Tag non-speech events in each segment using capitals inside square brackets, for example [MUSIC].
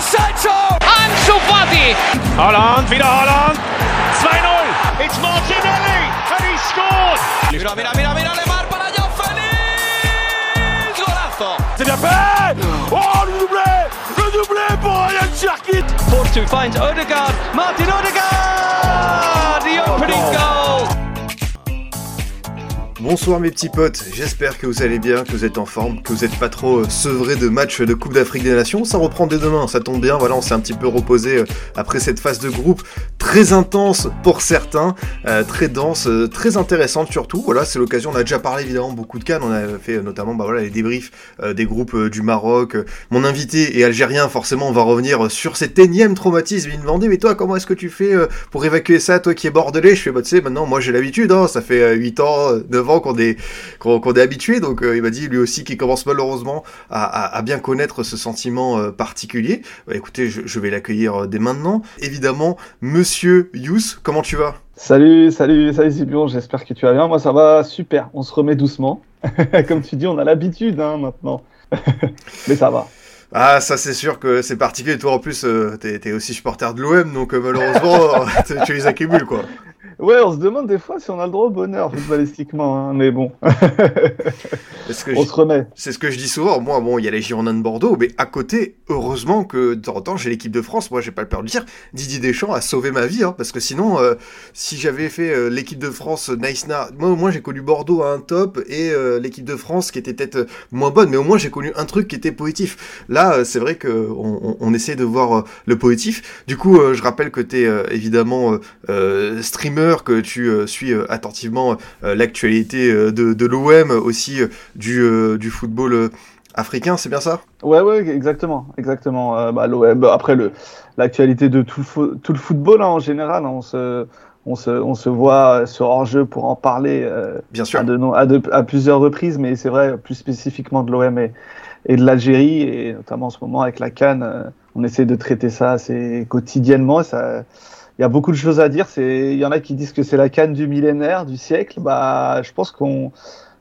Sancho! Ansu Fati! Holland, wieder Holland! 2-0! It's Martinelli! And he scored! Mira, mira, mira, mira, Lemar para Joao Félix! Golazo! C'est bien fait! Oh, le doublé! Le doublé pour Ryan Cherkit! Force finds Odegaard. Martin Odegaard! The opening oh. goal! Bonsoir mes petits potes, j'espère que vous allez bien, que vous êtes en forme, que vous n'êtes pas trop euh, sevrés de matchs de Coupe d'Afrique des Nations. Ça reprend dès demain, ça tombe bien, voilà, on s'est un petit peu reposé euh, après cette phase de groupe très intense pour certains, euh, très dense, très intéressante surtout. Voilà, c'est l'occasion, on a déjà parlé évidemment beaucoup de Cannes, on a fait notamment bah, voilà, les débriefs des groupes du Maroc. Mon invité est algérien, forcément on va revenir sur cet énième traumatisme. Il me demandait, mais toi comment est-ce que tu fais pour évacuer ça, toi qui es bordelais? Je fais, bah tu sais, maintenant moi j'ai l'habitude, hein, ça fait euh, 8 ans, euh, 9 ans qu'on est, qu'on qu'on est habitué, donc euh, il m'a dit lui aussi qu'il commence malheureusement à, à- à bien connaître ce sentiment euh, particulier. Bah, écoutez, je, je vais l'accueillir euh, dès maintenant. Évidemment, monsieur Yous, comment tu vas? Salut, salut, salut Zibion, j'espère que tu vas bien. Moi ça va super, on se remet doucement. [LAUGHS] Comme tu dis, on a l'habitude hein, maintenant. [LAUGHS] Mais ça va. Ah, ça c'est sûr que c'est particulier. Toi en plus, euh, t'es aussi supporter de l'OM, donc euh, malheureusement, [LAUGHS] tu- tu les accumules quoi. Ouais, on se demande des fois si on a le droit au bonheur footballistiquement, hein, mais bon, [LAUGHS] que on je- se remet. c'est ce que je dis souvent. Moi, bon, il y a les Girondins de Bordeaux, mais à côté, heureusement que de temps en temps, j'ai l'équipe de France. Moi, j'ai pas le peur de le dire. Didier Deschamps a sauvé ma vie, hein, parce que sinon, euh, si j'avais fait euh, l'équipe de France Nice Na, moi, au moins, j'ai connu Bordeaux à un top et euh, l'équipe de France qui était peut-être euh, moins bonne, mais au moins, j'ai connu un truc qui était positif. Là, euh, c'est vrai que on, essaie de voir euh, le positif. Du coup, euh, je rappelle que t'es euh, évidemment euh, que tu euh, suis euh, attentivement euh, l'actualité de, de l'OM, aussi du, du football africain, c'est bien ça? Ouais, ouais, exactement, exactement. Euh, bah, l'OM, bah, après le, l'actualité de tout le, fo- tout le football hein, en général, hein, on se, on se, on se voit sur hors-jeu pour en parler. euh, Bien sûr. à, de no- à, de- à plusieurs reprises, mais c'est vrai, plus spécifiquement de l'OM et, et de l'Algérie, et notamment en ce moment avec la Cannes, on essaie de traiter ça assez quotidiennement. Ça, il y a beaucoup de choses à dire. C'est, il y en a qui disent que c'est la Cannes du millénaire, du siècle. Bah, je pense qu'on,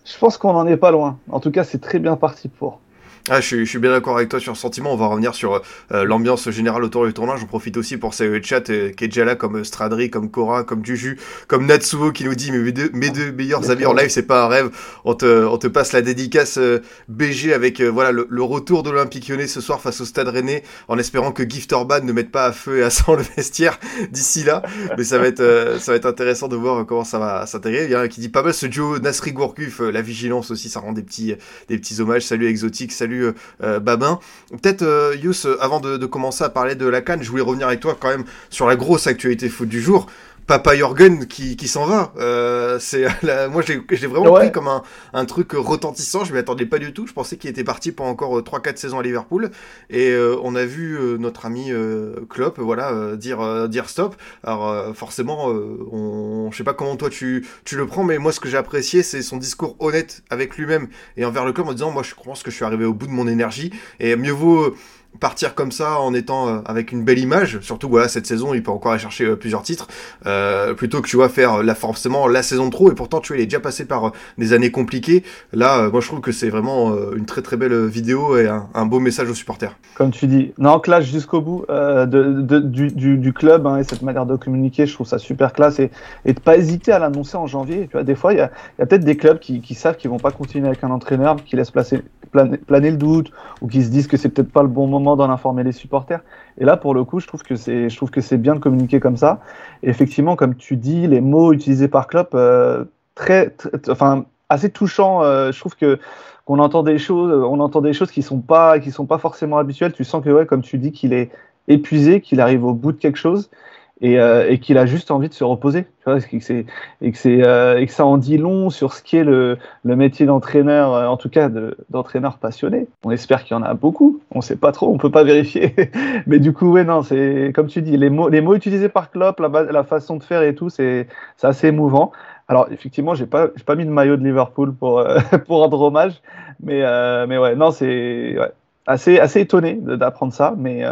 je pense qu'on n'en est pas loin. En tout cas, c'est très bien parti pour. Ah, je, suis, bien d'accord avec toi sur ce sentiment. On va revenir sur euh, l'ambiance générale autour du tournage. J'en profite aussi pour saluer le chat euh, qui est déjà là, comme euh, Stradri, comme Cora, comme Juju, comme Natsuo qui nous dit mes deux, meilleurs amis en live, c'est pas un rêve. On te, passe la dédicace euh, BG avec voilà le, le retour de l'Olympique lyonnais ce soir face au Stade Rennais, en espérant que Gift Orban ne mette pas à feu et à sang [LAUGHS] le vestiaire d'ici là. Mais ça va être, ça va être intéressant de voir comment ça va s'intégrer. Il y en a qui dit pas mal ce duo Nasri Gourcuff, la vigilance aussi, ça rend des petits, des petits hommages. Salut Exotique, salut euh, euh, Babin. Peut-être, euh, Yous, avant de, de commencer à parler de la Cannes, je voulais revenir avec toi quand même sur la grosse actualité foot du jour. Papa Jorgen qui, qui s'en va. Euh, c'est [LAUGHS] la- moi, l'ai vraiment Ouais. pris comme un, un truc retentissant. Je m'y attendais pas du tout. Je pensais qu'il était parti pour encore euh, 3-4 saisons à Liverpool. Et euh, on a vu euh, notre ami euh, Klopp, voilà, euh, dire euh, dire stop. Alors euh, forcément, euh, on, je sais pas comment toi tu tu le prends, mais moi ce que j'ai apprécié, c'est son discours honnête avec lui-même et envers le club en disant, moi je pense que je suis arrivé au bout de mon énergie et mieux vaut euh, partir comme ça en étant euh, avec une belle image, surtout voilà cette saison il peut encore aller chercher euh, plusieurs titres, euh, plutôt que tu vois faire là forcément la saison de trop et pourtant tu vois il est déjà passé par des années compliquées. Là moi je trouve que c'est vraiment une très très belle vidéo et un, beau message aux supporters. Comme tu dis, non, classe jusqu'au bout du, club hein, et cette manière de communiquer, je trouve ça super classe et, et de pas hésiter à l'annoncer en janvier. Tu vois, des fois, il y a, peut-être des clubs qui, savent qu'ils vont pas continuer avec un entraîneur, qui laissent planer, planer le doute ou qui se disent que c'est peut-être pas le bon moment d'en informer les supporters. Et là, pour le coup, je trouve que c'est, je trouve que c'est bien de communiquer comme ça. Et effectivement, comme tu dis, les mots utilisés par Klopp, euh, très, enfin, assez touchants. euh, je trouve que qu'on entend des choses, on entend des choses qui sont pas, qui sont pas forcément habituelles. Tu sens que, ouais, comme tu dis, qu'il est épuisé, qu'il arrive au bout de quelque chose et, euh, et qu'il a juste envie de se reposer. Tu vois, euh, et que ça en dit long sur ce qu'est le, le métier d'entraîneur, euh, en tout cas de- d'entraîneur passionné. On espère qu'il y en a beaucoup. On sait pas trop, on peut pas vérifier. [LAUGHS] Mais du coup, ouais, non, c'est comme tu dis, les mots, utilisés par Klopp, la, façon de faire et tout, c'est assez émouvant. Alors effectivement, j'ai pas pas mis de maillot de Liverpool pour euh, [LAUGHS] pour rendre hommage, mais mais ouais, non, c'est assez assez étonné d'apprendre ça, mais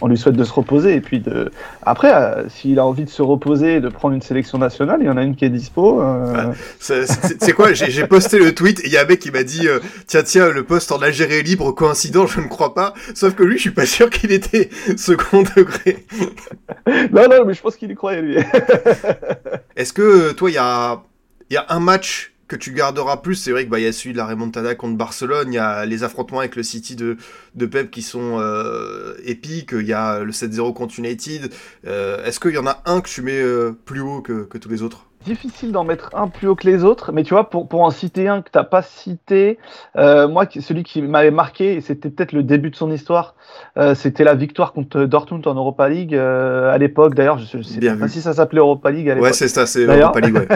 on lui souhaite de se reposer et puis de. Après, euh, s'il a envie de se reposer, de prendre une sélection nationale, il y en a une qui est dispo. Euh... C'est quoi? J'ai posté le tweet et il y a un mec qui m'a dit euh, tiens tiens le poste en Algérie est libre coïncident je ne crois pas. Sauf que lui je suis pas sûr qu'il était second degré. [LAUGHS] non non mais je pense qu'il y croyait lui. Est-ce que toi il y a il y a un match que tu garderas plus, c'est vrai qu'il bah, y a celui de la remontada contre Barcelone, il y a les affrontements avec le City de, de Pep qui sont euh, épiques, il y a le 7-0 contre United. Euh, est-ce qu'il y en a un que tu mets euh, plus haut que, que tous les autres? Difficile d'en mettre un plus haut que les autres, mais tu vois, pour, pour en citer un que tu n'as pas cité, euh, moi, celui qui m'avait marqué, et c'était peut-être le début de son histoire, euh, c'était la victoire contre Dortmund en Europa League euh, à l'époque. D'ailleurs, je ne sais pas si ça s'appelait Europa League à l'époque. Ouais, c'est ça, c'est Europa League. Ouais.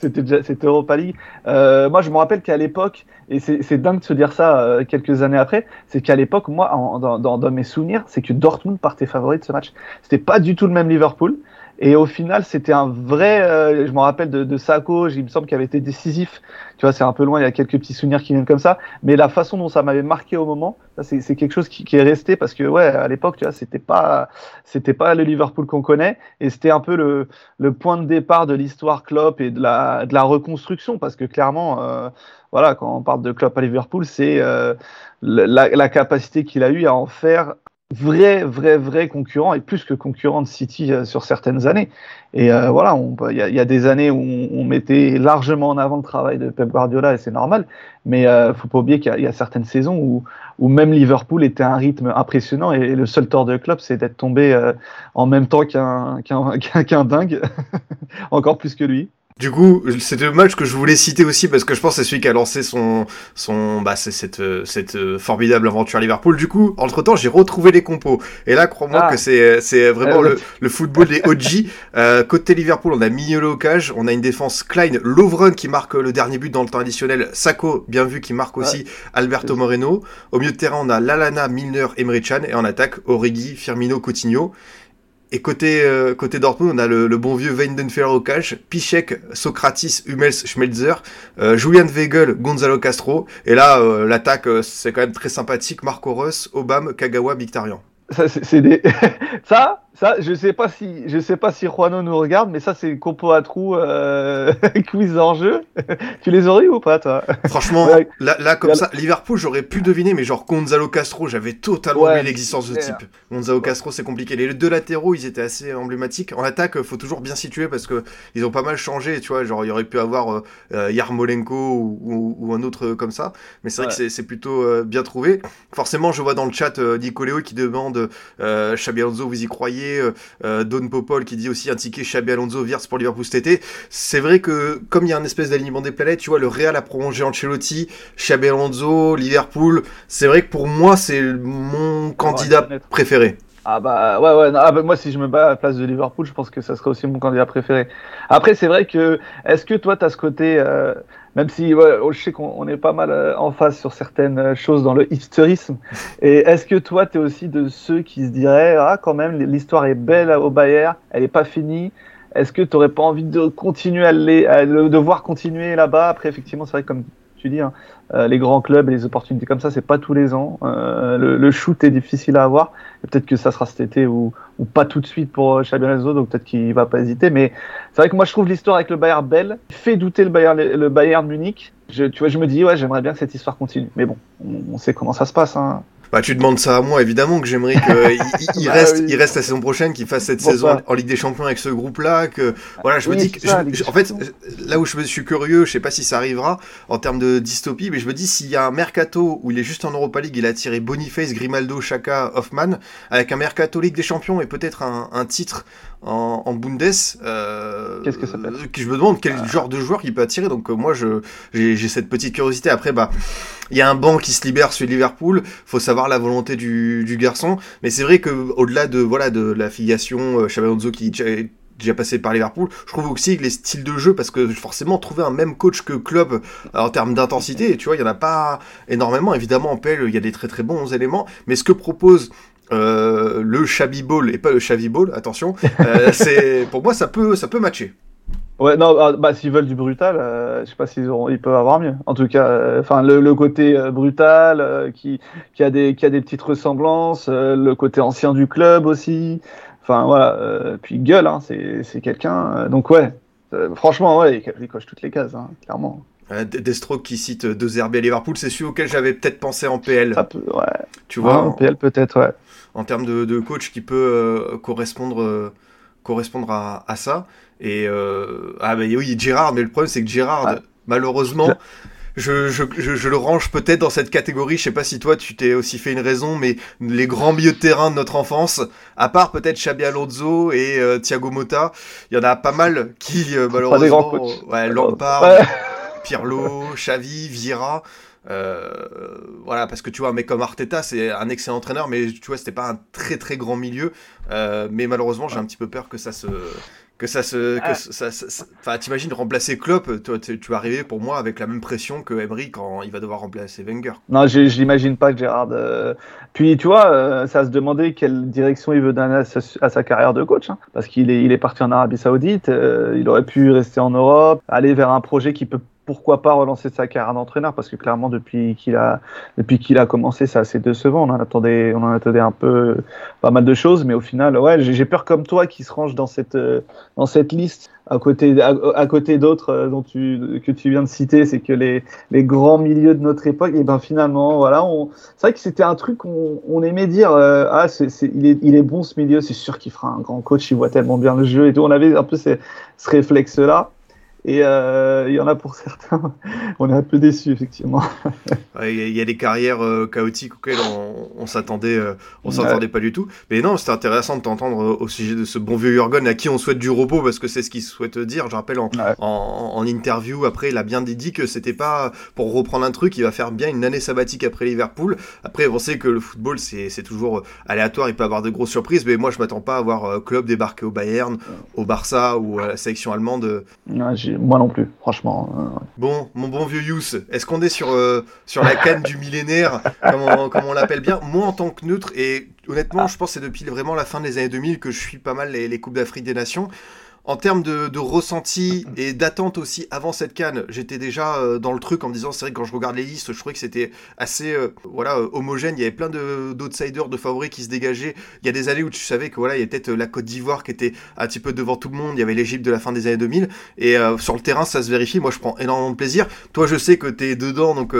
[LAUGHS] c'était Europa League. moi, je me rappelle qu'à l'époque, et c'est dingue de se dire ça quelques années après, c'est qu'à l'époque, moi, en, dans, dans, dans, mes souvenirs, c'est que Dortmund partait favori de ce match. C'était pas du tout le même Liverpool. Et au final, c'était un vrai. Euh, je me rappelle de, de Sako, il me semble qu'il avait été décisif. Tu vois, c'est un peu loin, il y a quelques petits souvenirs qui viennent comme ça. Mais la façon dont ça m'avait marqué au moment, c'est quelque chose qui, qui, est resté parce que, ouais, à l'époque, tu vois, c'était pas, c'était pas le Liverpool qu'on connaît. Et c'était un peu le, le, point de départ de l'histoire Klopp et de la, de la reconstruction. Parce que clairement, euh, voilà, quand on parle de Klopp à Liverpool, c'est euh, la, la capacité qu'il a eu à en faire vrai, vrai, vrai concurrent et plus que concurrent de City euh, sur certaines années. Et euh, voilà, il y, y, a des années où on, mettait largement en avant le travail de Pep Guardiola et c'est normal. Mais euh, faut pas oublier qu'il y, y, a certaines saisons où, où même Liverpool était à un rythme impressionnant et, le seul tort de club, c'est d'être tombé euh, en même temps qu'un qu'un [LAUGHS] dingue, [LAUGHS] encore plus que lui. Du coup, c'est le match que je voulais citer aussi parce que je pense que c'est celui qui a lancé son, son, bah, c'est cette, cette euh, formidable aventure à Liverpool. Du coup, entre temps, j'ai retrouvé les compos. Et là, crois-moi ah. que c'est, c'est vraiment euh, le, le, football des OG. [LAUGHS] euh, côté Liverpool, on a Mignolo au cage, on a une défense Klein, Lovren qui marque le dernier but dans le temps additionnel, Sako, bien vu, qui marque aussi Alberto Moreno. Au milieu de terrain, on a Lalana, Milner, Emre Can et en attaque, Origi, Firmino, Coutinho. Et côté, euh, côté Dortmund, on a le, le bon vieux Weidenfeller au cash, Pichek, Socratis, Hummels, Schmelzer, euh, Julian Weigel, Gonzalo Castro. Et là, euh, l'attaque, euh, c'est quand même très sympathique. Marco Reus, Obama, Kagawa, Mkhitaryan. Ça, c'est des... [LAUGHS] ça, ça, je sais pas si, je sais pas si Juano nous regarde, mais ça, c'est compo à trous, euh, [LAUGHS] quiz en jeu. [LAUGHS] tu les aurais eu ou pas, toi? Franchement, ouais. là, là, comme ça, Liverpool, j'aurais pu deviner, mais genre Gonzalo Castro, j'avais totalement ouais, oublié l'existence de ce type. Gonzalo Castro, c'est compliqué. Les deux latéraux, ils étaient assez emblématiques. En attaque, faut toujours bien situer parce que ils ont pas mal changé, tu vois. Genre, il y aurait pu avoir euh, Yarmolenko ou, ou, ou, un autre comme ça. Mais c'est vrai ouais. que c'est plutôt euh, bien trouvé. Forcément, je vois dans le chat euh, Nicoléo qui demande euh, vous y croyez? Euh, Don Popol qui dit aussi un ticket Xabi Alonso Virts pour Liverpool cet été. C'est vrai que comme il y a un espèce d'alignement des planètes, tu vois, le Real a prolongé Ancelotti, Xabi Alonso, Liverpool. C'est vrai que pour moi, c'est mon candidat ouais, préféré. Ah bah ouais ouais non, ah bah moi si je me bats à la place de Liverpool je pense que ça serait aussi mon candidat préféré. Après c'est vrai que est-ce que toi tu as ce côté euh, même si ouais, je sais qu'on est pas mal euh, en face sur certaines choses dans le hipsterisme [LAUGHS] et est-ce que toi tu es aussi de ceux qui se diraient ah quand même l'histoire est belle au Bayern, elle est pas finie. Est-ce que tu aurais pas envie de continuer à, les, à le, de voir continuer là-bas? Après effectivement c'est vrai que comme tu dis hein, euh, les grands clubs et les opportunités comme ça, c'est pas tous les ans. Euh, le, shoot est difficile à avoir. Peut-être que ça sera cet été ou, ou pas tout de suite pour Xabi Alonso, donc peut-être qu'il va pas hésiter. Mais c'est vrai que moi je trouve l'histoire avec le Bayern belle, fait douter le Bayern, le Bayern Munich. Je, tu vois, je me dis ouais, j'aimerais bien que cette histoire continue. Mais bon, on, on sait comment ça se passe. Hein. Bah, tu demandes ça à moi, évidemment, que j'aimerais qu'il il, [LAUGHS] bah, reste, oui. il reste la saison prochaine, qu'il fasse cette saison en, en Ligue des Champions avec ce groupe-là. Que voilà, je oui, me dis que, ça, je, en fait, là où je, me, je suis curieux, je sais pas si ça arrivera en termes de dystopie, mais je me dis s'il y a un mercato où il est juste en Europa League, il a tiré Boniface, Grimaldo, Chaka, Hoffman, avec un mercato Ligue des Champions et peut-être un, un titre en, en Bundes. Euh, Qu'est-ce que ça peut être Je me demande quel ah. genre de joueur il peut attirer. Donc euh, moi, je j'ai cette petite curiosité. Après, bah, il y a un banc qui se libère sur Liverpool. Faut savoir la volonté du, du garçon. Mais c'est vrai que au-delà de voilà de la filiation euh, Xabi qui déjà passé par Liverpool. Je trouve aussi que les styles de jeu, parce que forcément trouver un même coach que club en termes d'intensité, tu vois, il y en a pas énormément. Évidemment, en PL, il y a des très très bons éléments, mais ce que propose euh, le Xavi Ball et pas le Xavi Ball, attention, euh, [LAUGHS] c'est pour moi ça peut ça peut matcher. Ouais, non, ah, bah, s'ils veulent du brutal, euh, je sais pas s'ils auront, ils peuvent avoir mieux. En tout cas, enfin, le, le, côté brutal, qui, qui a des, qui a des petites ressemblances, le côté ancien du club aussi. Enfin, voilà. puis gueule, hein, c'est, quelqu'un. donc ouais, franchement, ouais, il, coche toutes les cases, hein, clairement. Destro qui cite deux RB à Liverpool, c'est celui auquel j'avais peut-être pensé en PL. Peut, ouais. Tu vois, en PL peut-être, ouais. En termes de, de coach qui peut correspondre, correspondre à, à ça. Et euh, ah bah oui, Gérard, mais le problème c'est que Gérard, ah. malheureusement, je, je, je, le range peut-être dans cette catégorie. Je sais pas si toi tu t'es aussi fait une raison, mais les grands milieux de terrain de notre enfance, à part peut-être Xabi Alonso et euh, Thiago Motta, il y en a pas mal qui euh, malheureusement, ouais, Lampard, Pirlo, Xavi, Vieira. Euh, voilà, parce que tu vois, un mec comme Arteta, c'est un excellent entraîneur, mais tu vois, c'était pas un très très grand milieu. Euh, mais malheureusement, j'ai un petit peu peur que ça se, que ça se, que ça, enfin, t'imagines remplacer Klopp, toi, tu, vas arriver pour moi avec la même pression que Emery quand il va devoir remplacer Wenger. Non, j'imagine pas que Gérard. Euh, puis tu vois, ça se demandait quelle direction il veut donner à sa, carrière de coach, hein. parce qu'il est, il est parti en Arabie Saoudite, il aurait pu rester en Europe, aller vers un projet qui peut pourquoi pas relancer sa carrière d'entraîneur? Parce que clairement depuis qu'il a depuis qu'il a commencé c'est assez décevant on en attendait on en attendait un peu pas mal de choses mais au final ouais j'ai peur comme toi qui se range dans cette dans cette liste. À côté à, côté d'autres euh, dont tu que tu viens de citer c'est que les les grands milieux de notre époque et ben finalement voilà on c'est vrai que c'était un truc on aimait dire euh, ah c'est il est il est bon ce milieu c'est sûr qu'il fera un grand coach il voit tellement bien le jeu et tout. On avait un peu ce réflexe là et euh, il y en a pour certains, [LAUGHS] on est un peu déçus, effectivement. [LAUGHS] Il y, a des carrières euh, chaotiques auxquelles on, on s'attendait, euh, on s'attendait pas du tout. Mais non, c'était intéressant de t'entendre au sujet de ce bon vieux Jurgen à qui on souhaite du repos parce que c'est ce qu'il souhaite dire. Je rappelle en, en, interview après, il a bien dit que c'était pas pour reprendre un truc, il va faire bien une année sabbatique après Liverpool. Après, on sait que le football c'est toujours aléatoire, il peut avoir de grosses surprises, mais moi je m'attends pas à voir club débarquer au Bayern, au Barça ou à la sélection allemande moi non plus, franchement. Euh, bon, mon bon vieux Yous, est-ce qu'on est sur, euh, sur la canne du millénaire, comme on, l'appelle bien? Moi, en tant que neutre, et honnêtement, je pense que c'est depuis vraiment la fin des années 2000 que je suis pas mal les Coupes d'Afrique des Nations en termes de, de, ressenti et d'attente aussi avant cette canne, j'étais déjà euh, dans le truc en me disant c'est vrai que quand je regarde les listes, je trouvais que c'était assez euh, voilà euh, homogène. Il y avait plein d'outsiders, de, favoris qui se dégageaient. Il y a des années où tu savais que voilà, il y avait peut-être la Côte d'Ivoire qui était un petit peu devant tout le monde. Il y avait l'Égypte de la fin des années 2000 et sur le terrain ça se vérifie. Moi je prends énormément de plaisir. Toi je sais que tu es dedans donc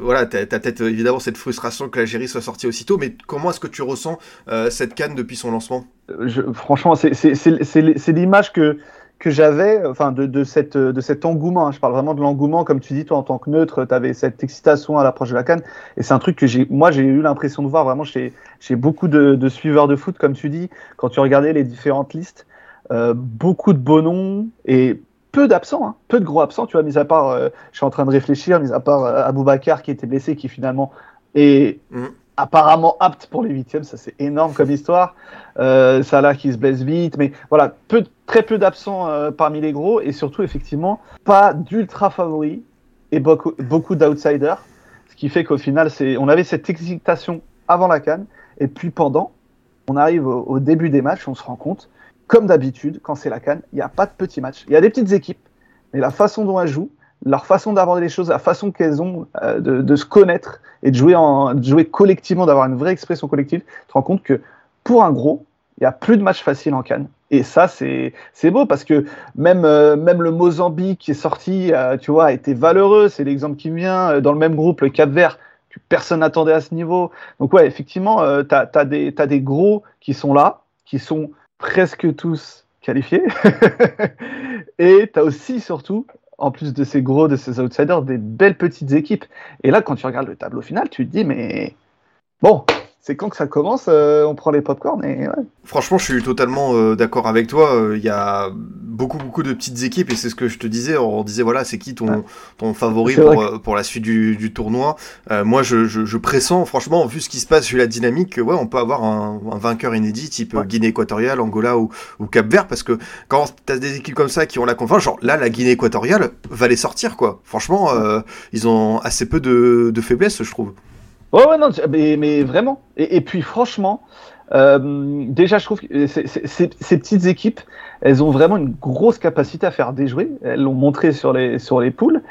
voilà, tu as, peut-être évidemment cette frustration que l'Algérie soit sortie aussitôt. Mais comment est-ce que tu ressens cette canne depuis son lancement? Franchement, c'est l'image que, j'avais enfin de, cet engouement. Je parle vraiment de l'engouement, comme tu dis, toi en tant que neutre, tu avais cette excitation à l'approche de la canne. Et c'est un truc que moi j'ai eu l'impression de voir vraiment chez, beaucoup de, suiveurs de foot, comme tu dis, quand tu regardais les différentes listes, euh, beaucoup de beaux noms et peu d'absents, hein, peu de gros absents. Tu vois, mis à part, euh, je suis en train de réfléchir, mis à part euh, Aboubacar qui était blessé, qui finalement est mmh apparemment apte pour les huitièmes, ça c'est énorme comme histoire. Euh, Salah qui se blesse vite, mais voilà, très peu d'absents euh, parmi les gros et surtout effectivement pas d'ultra favoris et beaucoup, beaucoup d'outsiders, ce qui fait qu'au final c'est, on avait cette excitation avant la canne et puis pendant, on arrive au, début des matchs, on se rend compte, comme d'habitude quand c'est la canne, il n'y a pas de petits matchs, il y a des petites équipes, mais la façon dont elles jouent, leur façon d'aborder les choses, la façon qu'elles ont euh, de, se connaître et de jouer, en, jouer collectivement, d'avoir une vraie expression collective, tu te rends compte que pour un gros, il y a plus de matchs faciles en Cannes. Et ça, c'est beau parce que même, euh, même le Mozambique qui est sorti, euh, tu vois, été valeureux. C'est l'exemple qui vient. Dans le même groupe, le Cap Vert, que personne n'attendait à ce niveau. Donc, ouais, effectivement, tu as, as, as des gros qui sont là, qui sont presque tous qualifiés. [LAUGHS] et tu as aussi, surtout, en plus de ces gros, de ces outsiders, des belles petites équipes. Et là, quand tu regardes le tableau final, tu te dis, mais bon, c'est quand que ça commence, euh, on prend les popcorn et ouais. Franchement, je suis totalement euh, d'accord avec toi. Euh, il y a beaucoup, beaucoup de petites équipes et c'est ce que je te disais. On disait, voilà, c'est qui ton, ton favori pour, pour, la suite du, du tournoi Moi, je, je, je, pressens, franchement, vu ce qui se passe, vu la dynamique, ouais, on peut avoir un, un vainqueur inédit type Guinée équatoriale, Angola ou, ou Cap Vert parce que quand tu as des équipes comme ça qui ont la confiance, genre là, la Guinée équatoriale va les sortir, quoi. Franchement, ils ont assez peu de, de faiblesse, je trouve. Ouais, ouais, non, mais, mais vraiment. Et, puis, franchement, Euh, déjà, je trouve que ces petites équipes, elles ont vraiment une grosse capacité à faire déjouer. Elles l'ont montré sur les, sur les poules.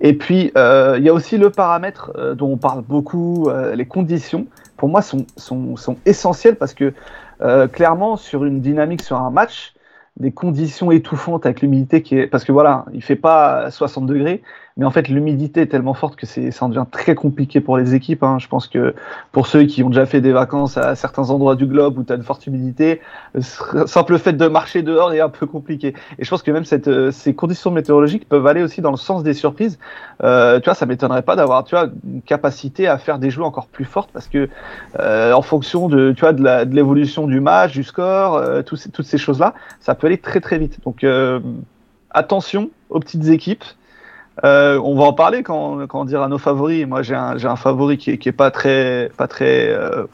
Et puis, euh, il y a aussi le paramètre euh, dont on parle beaucoup, euh, les conditions. Pour moi, sont, sont, sont essentielles parce que euh, clairement, sur une dynamique, sur un match, des conditions étouffantes avec l'humidité qui est parce que voilà, il fait pas 60 degrés, mais en fait, l'humidité est tellement forte que c'est, ça en devient très compliqué pour les équipes. Hein. Je pense que pour ceux qui ont déjà fait des vacances à certains endroits du globe où tu as une forte humidité, le simple fait de marcher dehors est un peu compliqué. Et je pense que même cette, euh, ces conditions météorologiques peuvent aller aussi dans le sens des surprises. Euh, tu vois, ça m'étonnerait pas d'avoir, tu vois, une capacité à faire des jeux encore plus fortes parce que euh, en fonction de, tu vois, de, la, de l'évolution du match, du score, euh, tous toutes ces choses-là, ça peut aller très très vite. Donc euh, attention aux petites équipes. Euh, on va en parler quand, quand on dira nos favoris. Moi, j'ai un, un favori qui qui est pas très, pas très, euh,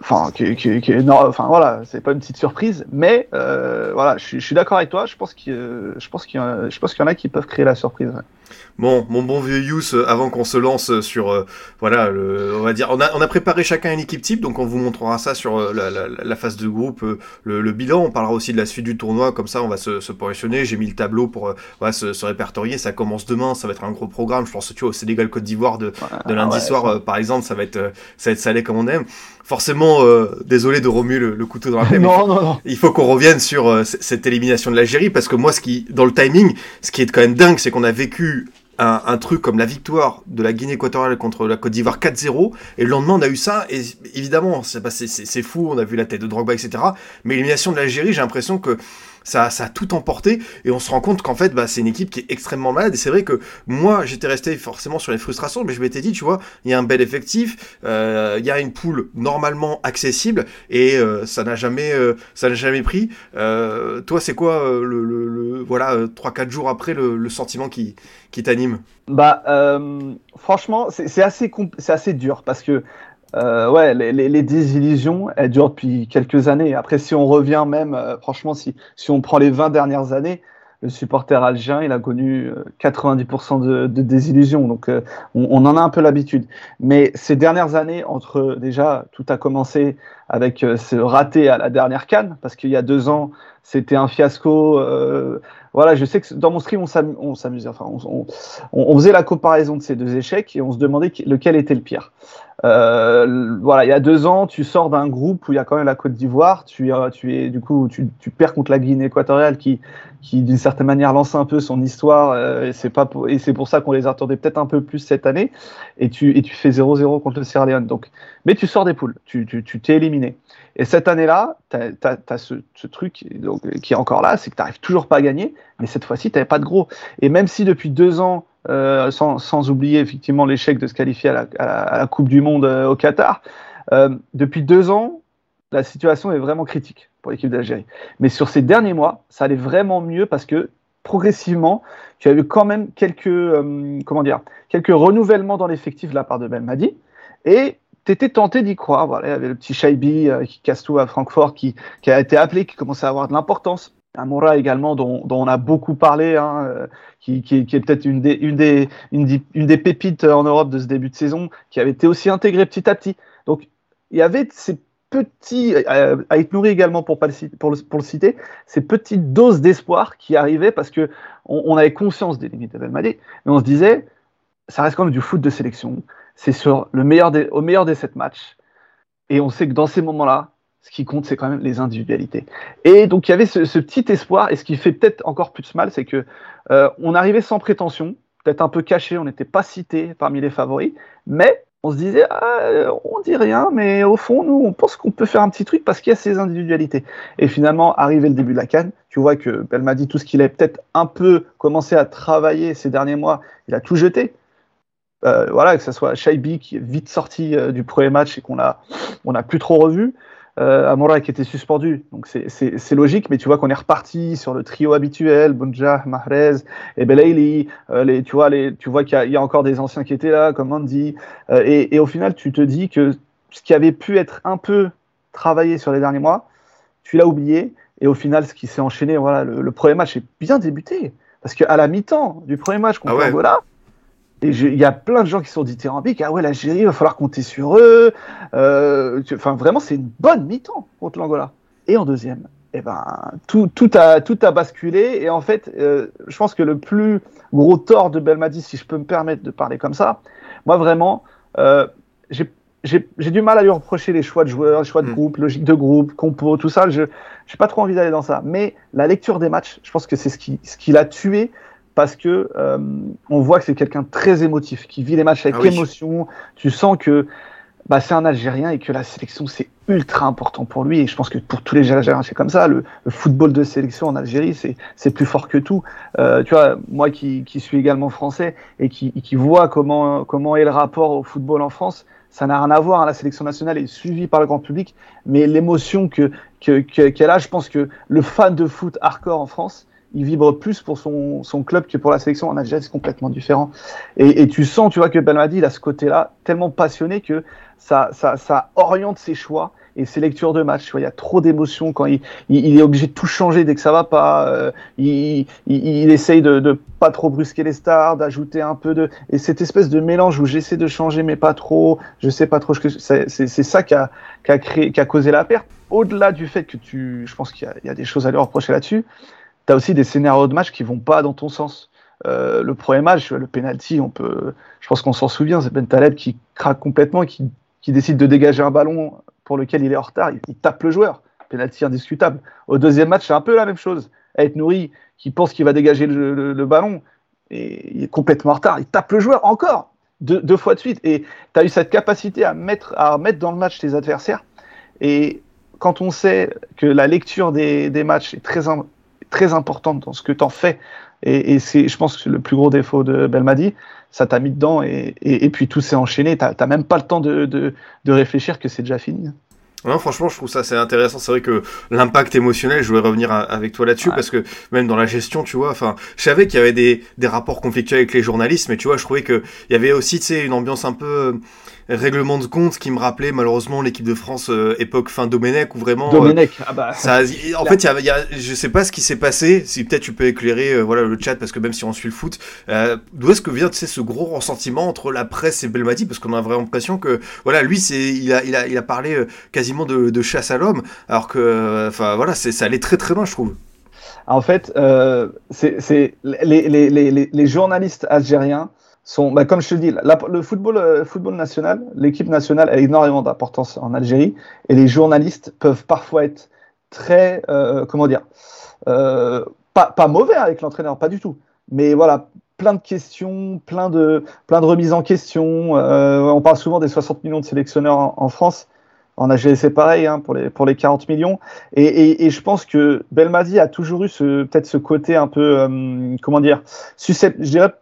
enfin, qui, qui, qui est, non, enfin voilà, c'est pas une petite surprise, mais euh, voilà, je suis, je suis d'accord avec toi. Je pense qu'il, je pense qu'il je pense y en a qui peuvent créer la surprise. Ouais. Bon, mon bon vieux Yous, euh, avant qu'on se lance euh, sur, euh, voilà, le, on va dire, on a, on a préparé chacun une équipe type, donc on vous montrera ça sur la, la, la phase de groupe, le, le, bilan. On parlera aussi de la suite du tournoi, comme ça on va se, se positionner. J'ai mis le tableau pour voilà, se, se, répertorier. Ça commence demain, ça va être un gros programme. Je pense, tu vois, au Sénégal Côte d'Ivoire de, de lundi ouais, soir, par exemple, ça va être, ça va être salé comme on aime. Forcément, euh, désolé de remuer le, le, couteau dans la plaie. non, non, non. Il faut qu'on revienne sur euh, cette élimination de l'Algérie parce que moi, ce qui, dans le timing, ce qui est quand même dingue, c'est qu'on a vécu un, truc comme la victoire de la Guinée équatoriale contre la Côte d'Ivoire 4-0, et le lendemain on a eu ça, et évidemment, c'est fou, on a vu la tête de Drogba, etc. Mais l'élimination de l'Algérie, j'ai l'impression que ça, ça a tout emporté. Et on se rend compte qu'en fait bah, c'est une équipe qui est extrêmement malade. Et c'est vrai que moi j'étais resté forcément sur les frustrations mais je m'étais dit tu vois il y a un bel effectif euh, il y a une poule normalement accessible et euh, ça n'a jamais euh, ça n'a jamais pris. Euh, toi c'est quoi euh, le, le, le voilà trois quatre jours après le, le, sentiment qui qui t'anime? Bah franchement c'est assez c'est assez dur parce que euh, ouais, les, les, les, désillusions, elles durent depuis quelques années. Après, si on revient même, euh, franchement, si, si on prend les 20 dernières années, le supporter algérien, il a connu 90% de, de désillusions. Donc, euh, on, on, en a un peu l'habitude. Mais ces dernières années, entre déjà, tout a commencé avec euh, ce raté à la dernière canne, parce qu'il y a deux ans, c'était un fiasco. Euh, voilà, je sais que dans mon stream, on s'amusait. Enfin, on, faisait la comparaison de ces deux échecs et on se demandait lequel était le pire. Euh, voilà, il y a deux ans, tu sors d'un groupe où il y a quand même la Côte d'Ivoire. Tu, tu es du coup, tu, perds contre la Guinée équatoriale qui, qui d'une certaine manière lance un peu son histoire. Euh, et c'est pour, ça qu'on les attendait peut-être un peu plus cette année. Et tu fais 0-0 contre le Sierra Leone. Donc, mais tu sors des poules. Tu t'es éliminé. Et cette année-là, tu as, ce, truc qui est encore là, c'est que tu n'arrives toujours pas à gagner, mais cette fois-ci, tu n'avais pas de gros. Et même si depuis deux ans, euh, sans, oublier effectivement l'échec de se qualifier à la, Coupe du Monde euh, au Qatar, euh, depuis deux ans, la situation est vraiment critique pour l'équipe d'Algérie. Mais sur ces derniers mois, ça allait vraiment mieux parce que progressivement, tu as eu quand même quelques, comment dire, quelques renouvellements dans l'effectif de la part de Belmadi. Et t'étais tenté d'y croire. Voilà, il y avait le petit Shaibi euh, qui casse tout à Francfort, qui, a été appelé, qui commençait à avoir de l'importance. Amoura également, dont, on a beaucoup parlé, hein, euh, qui, est peut-être une des, pépites en Europe de ce début de saison, qui avait été aussi intégré petit à petit. Donc, il y avait ces petits, euh, Aït Nouri également pour, le, citer, ces petites doses d'espoir qui arrivaient parce que on, avait conscience des limites de Belmadi, mais on se disait, ça reste quand même du foot de sélection c'est sur le meilleur des, au meilleur des sept matchs. Et on sait que dans ces moments-là, ce qui compte, c'est quand même les individualités. Et donc, il y avait ce, petit espoir, et ce qui fait peut-être encore plus mal, c'est que euh, on arrivait sans prétention, peut-être un peu caché, on n'était pas cité parmi les favoris, mais on se disait, ah, on dit rien, mais au fond, nous, on pense qu'on peut faire un petit truc parce qu'il y a ces individualités. Et finalement, arrivé le début de la canne, tu vois que Belmadi, tout ce qu'il a peut-être un peu commencé à travailler ces derniers mois, il a tout jeté euh, voilà, que ce soit Shaibi qui est vite sorti euh, du premier match et qu'on a, on a plus trop revu, euh, Amora qui était suspendu, donc c'est logique, mais tu vois qu'on est reparti sur le trio habituel, Bonjah, Mahrez et Belaili, euh, les, tu vois, les, tu vois qu'il y, y, a encore des anciens qui étaient là, comme Andy, et, et, au final tu te dis que ce qui avait pu être un peu travaillé sur les derniers mois, tu l'as oublié, et au final ce qui s'est enchaîné, voilà, le, le, premier match est bien débuté, parce qu'à la mi-temps du premier match contre ah ouais. Angola, Et il y a plein de gens qui sont dithyrambiques. Ah ouais, l'Algérie, il va falloir compter sur eux. Euh, enfin, vraiment, c'est une bonne mi-temps contre l'Angola. Et en deuxième, eh ben, tout, tout, a, tout a basculé. Et en fait, euh, je pense que le plus gros tort de Belmadi, si je peux me permettre de parler comme ça, moi vraiment, euh, j'ai du mal à lui reprocher les choix de joueurs, les choix de mm. groupe, logique de groupe, compo, tout ça. Je n'ai pas trop envie d'aller dans ça. Mais la lecture des matchs, je pense que c'est ce qui, ce qui l'a tué parce que euh, on voit que c'est quelqu'un de très émotif, qui vit les matchs avec ah émotion. Tu sens que bah, c'est un Algérien et que la sélection c'est ultra important pour lui. Et je pense que pour tous les Algériens c'est comme ça. Le, football de sélection en Algérie c'est plus fort que tout. Euh, tu vois, moi qui, qui suis également français et qui, qui vois comment comment est le rapport au football en France, ça n'a rien à voir. Hein. La sélection nationale est suivie par le grand public, mais l'émotion que qu'elle a, je pense que le fan de foot hardcore en France il vibre plus pour son, son, club que pour la sélection. En Algérie, c'est complètement différent. Et, et, tu sens, tu vois, que Belmadi, il a ce côté-là, tellement passionné que ça, ça, ça, oriente ses choix et ses lectures de match. Tu vois, il y a trop d'émotions quand il, il, est obligé de tout changer dès que ça va pas. Euh, il, il, essaye de, de pas trop brusquer les stars, d'ajouter un peu de et cette espèce de mélange où j'essaie de changer mais pas trop. Je sais pas trop. C'est ça qui a, qui a créé, qui a causé la perte. Au-delà du fait que tu, je pense qu'il y, y, a des choses à lui reprocher là-dessus as aussi des scénarios de match qui vont pas dans ton sens. Euh, le premier match, le penalty, on peut, je pense qu'on s'en souvient, c'est Ben Taleb qui craque complètement, qui, qui, décide de dégager un ballon pour lequel il est en retard, il, tape le joueur, penalty indiscutable. Au deuxième match, c'est un peu la même chose. Être nourri qui pense qu'il va dégager le, ballon et il est complètement en retard, il tape le joueur encore deux, deux fois de suite. Et tu as eu cette capacité à mettre, à mettre dans le match tes adversaires. Et quand on sait que la lecture des, des matchs est très, très importante dans ce que tu en fais. Et, c'est, je pense que c'est le plus gros défaut de Belmadi. Ça t'a mis dedans et, et, puis tout s'est enchaîné. Tu n'as même pas le temps de, de, de réfléchir que c'est déjà fini. Non, franchement, je trouve ça c'est intéressant. C'est vrai que l'impact émotionnel, je voulais revenir avec toi là-dessus parce que même dans la gestion, tu vois, enfin, je savais qu'il y avait des, des rapports conflictuels avec les journalistes, mais tu vois, je trouvais que il y avait aussi, tu sais, une ambiance un peu règlement de compte qui me rappelait malheureusement l'équipe de France euh, époque fin Domenech où vraiment euh, Domenech ah bah, ça en fait il y a, je sais pas ce qui s'est passé si peut-être tu peux éclairer euh, voilà le chat parce que même si on suit le foot d'où est-ce que vient tu sais ce gros ressentiment entre la presse et Belmadi? Parce qu'on a vraiment l'impression que voilà lui c'est il a, il a il a parlé quasiment de, de chasse à l'homme alors que enfin voilà c'est ça allait très très loin je trouve. En fait c'est les, les, les, les journalistes algériens sont, bah, comme je te dis, le football, euh, football national, l'équipe nationale a énormément d'importance en Algérie et les journalistes peuvent parfois être très, euh, comment dire, euh, pas, pas mauvais avec l'entraîneur, pas du tout, mais voilà, plein de questions, plein de, plein de remises en question. on parle souvent des 60 millions de sélectionneurs en, France. En Algérie, c'est pareil hein, pour, les, pour les 40 millions. Et, et, et, je pense que Belmadi a toujours eu peut-être ce côté un peu, comment dire, je dirais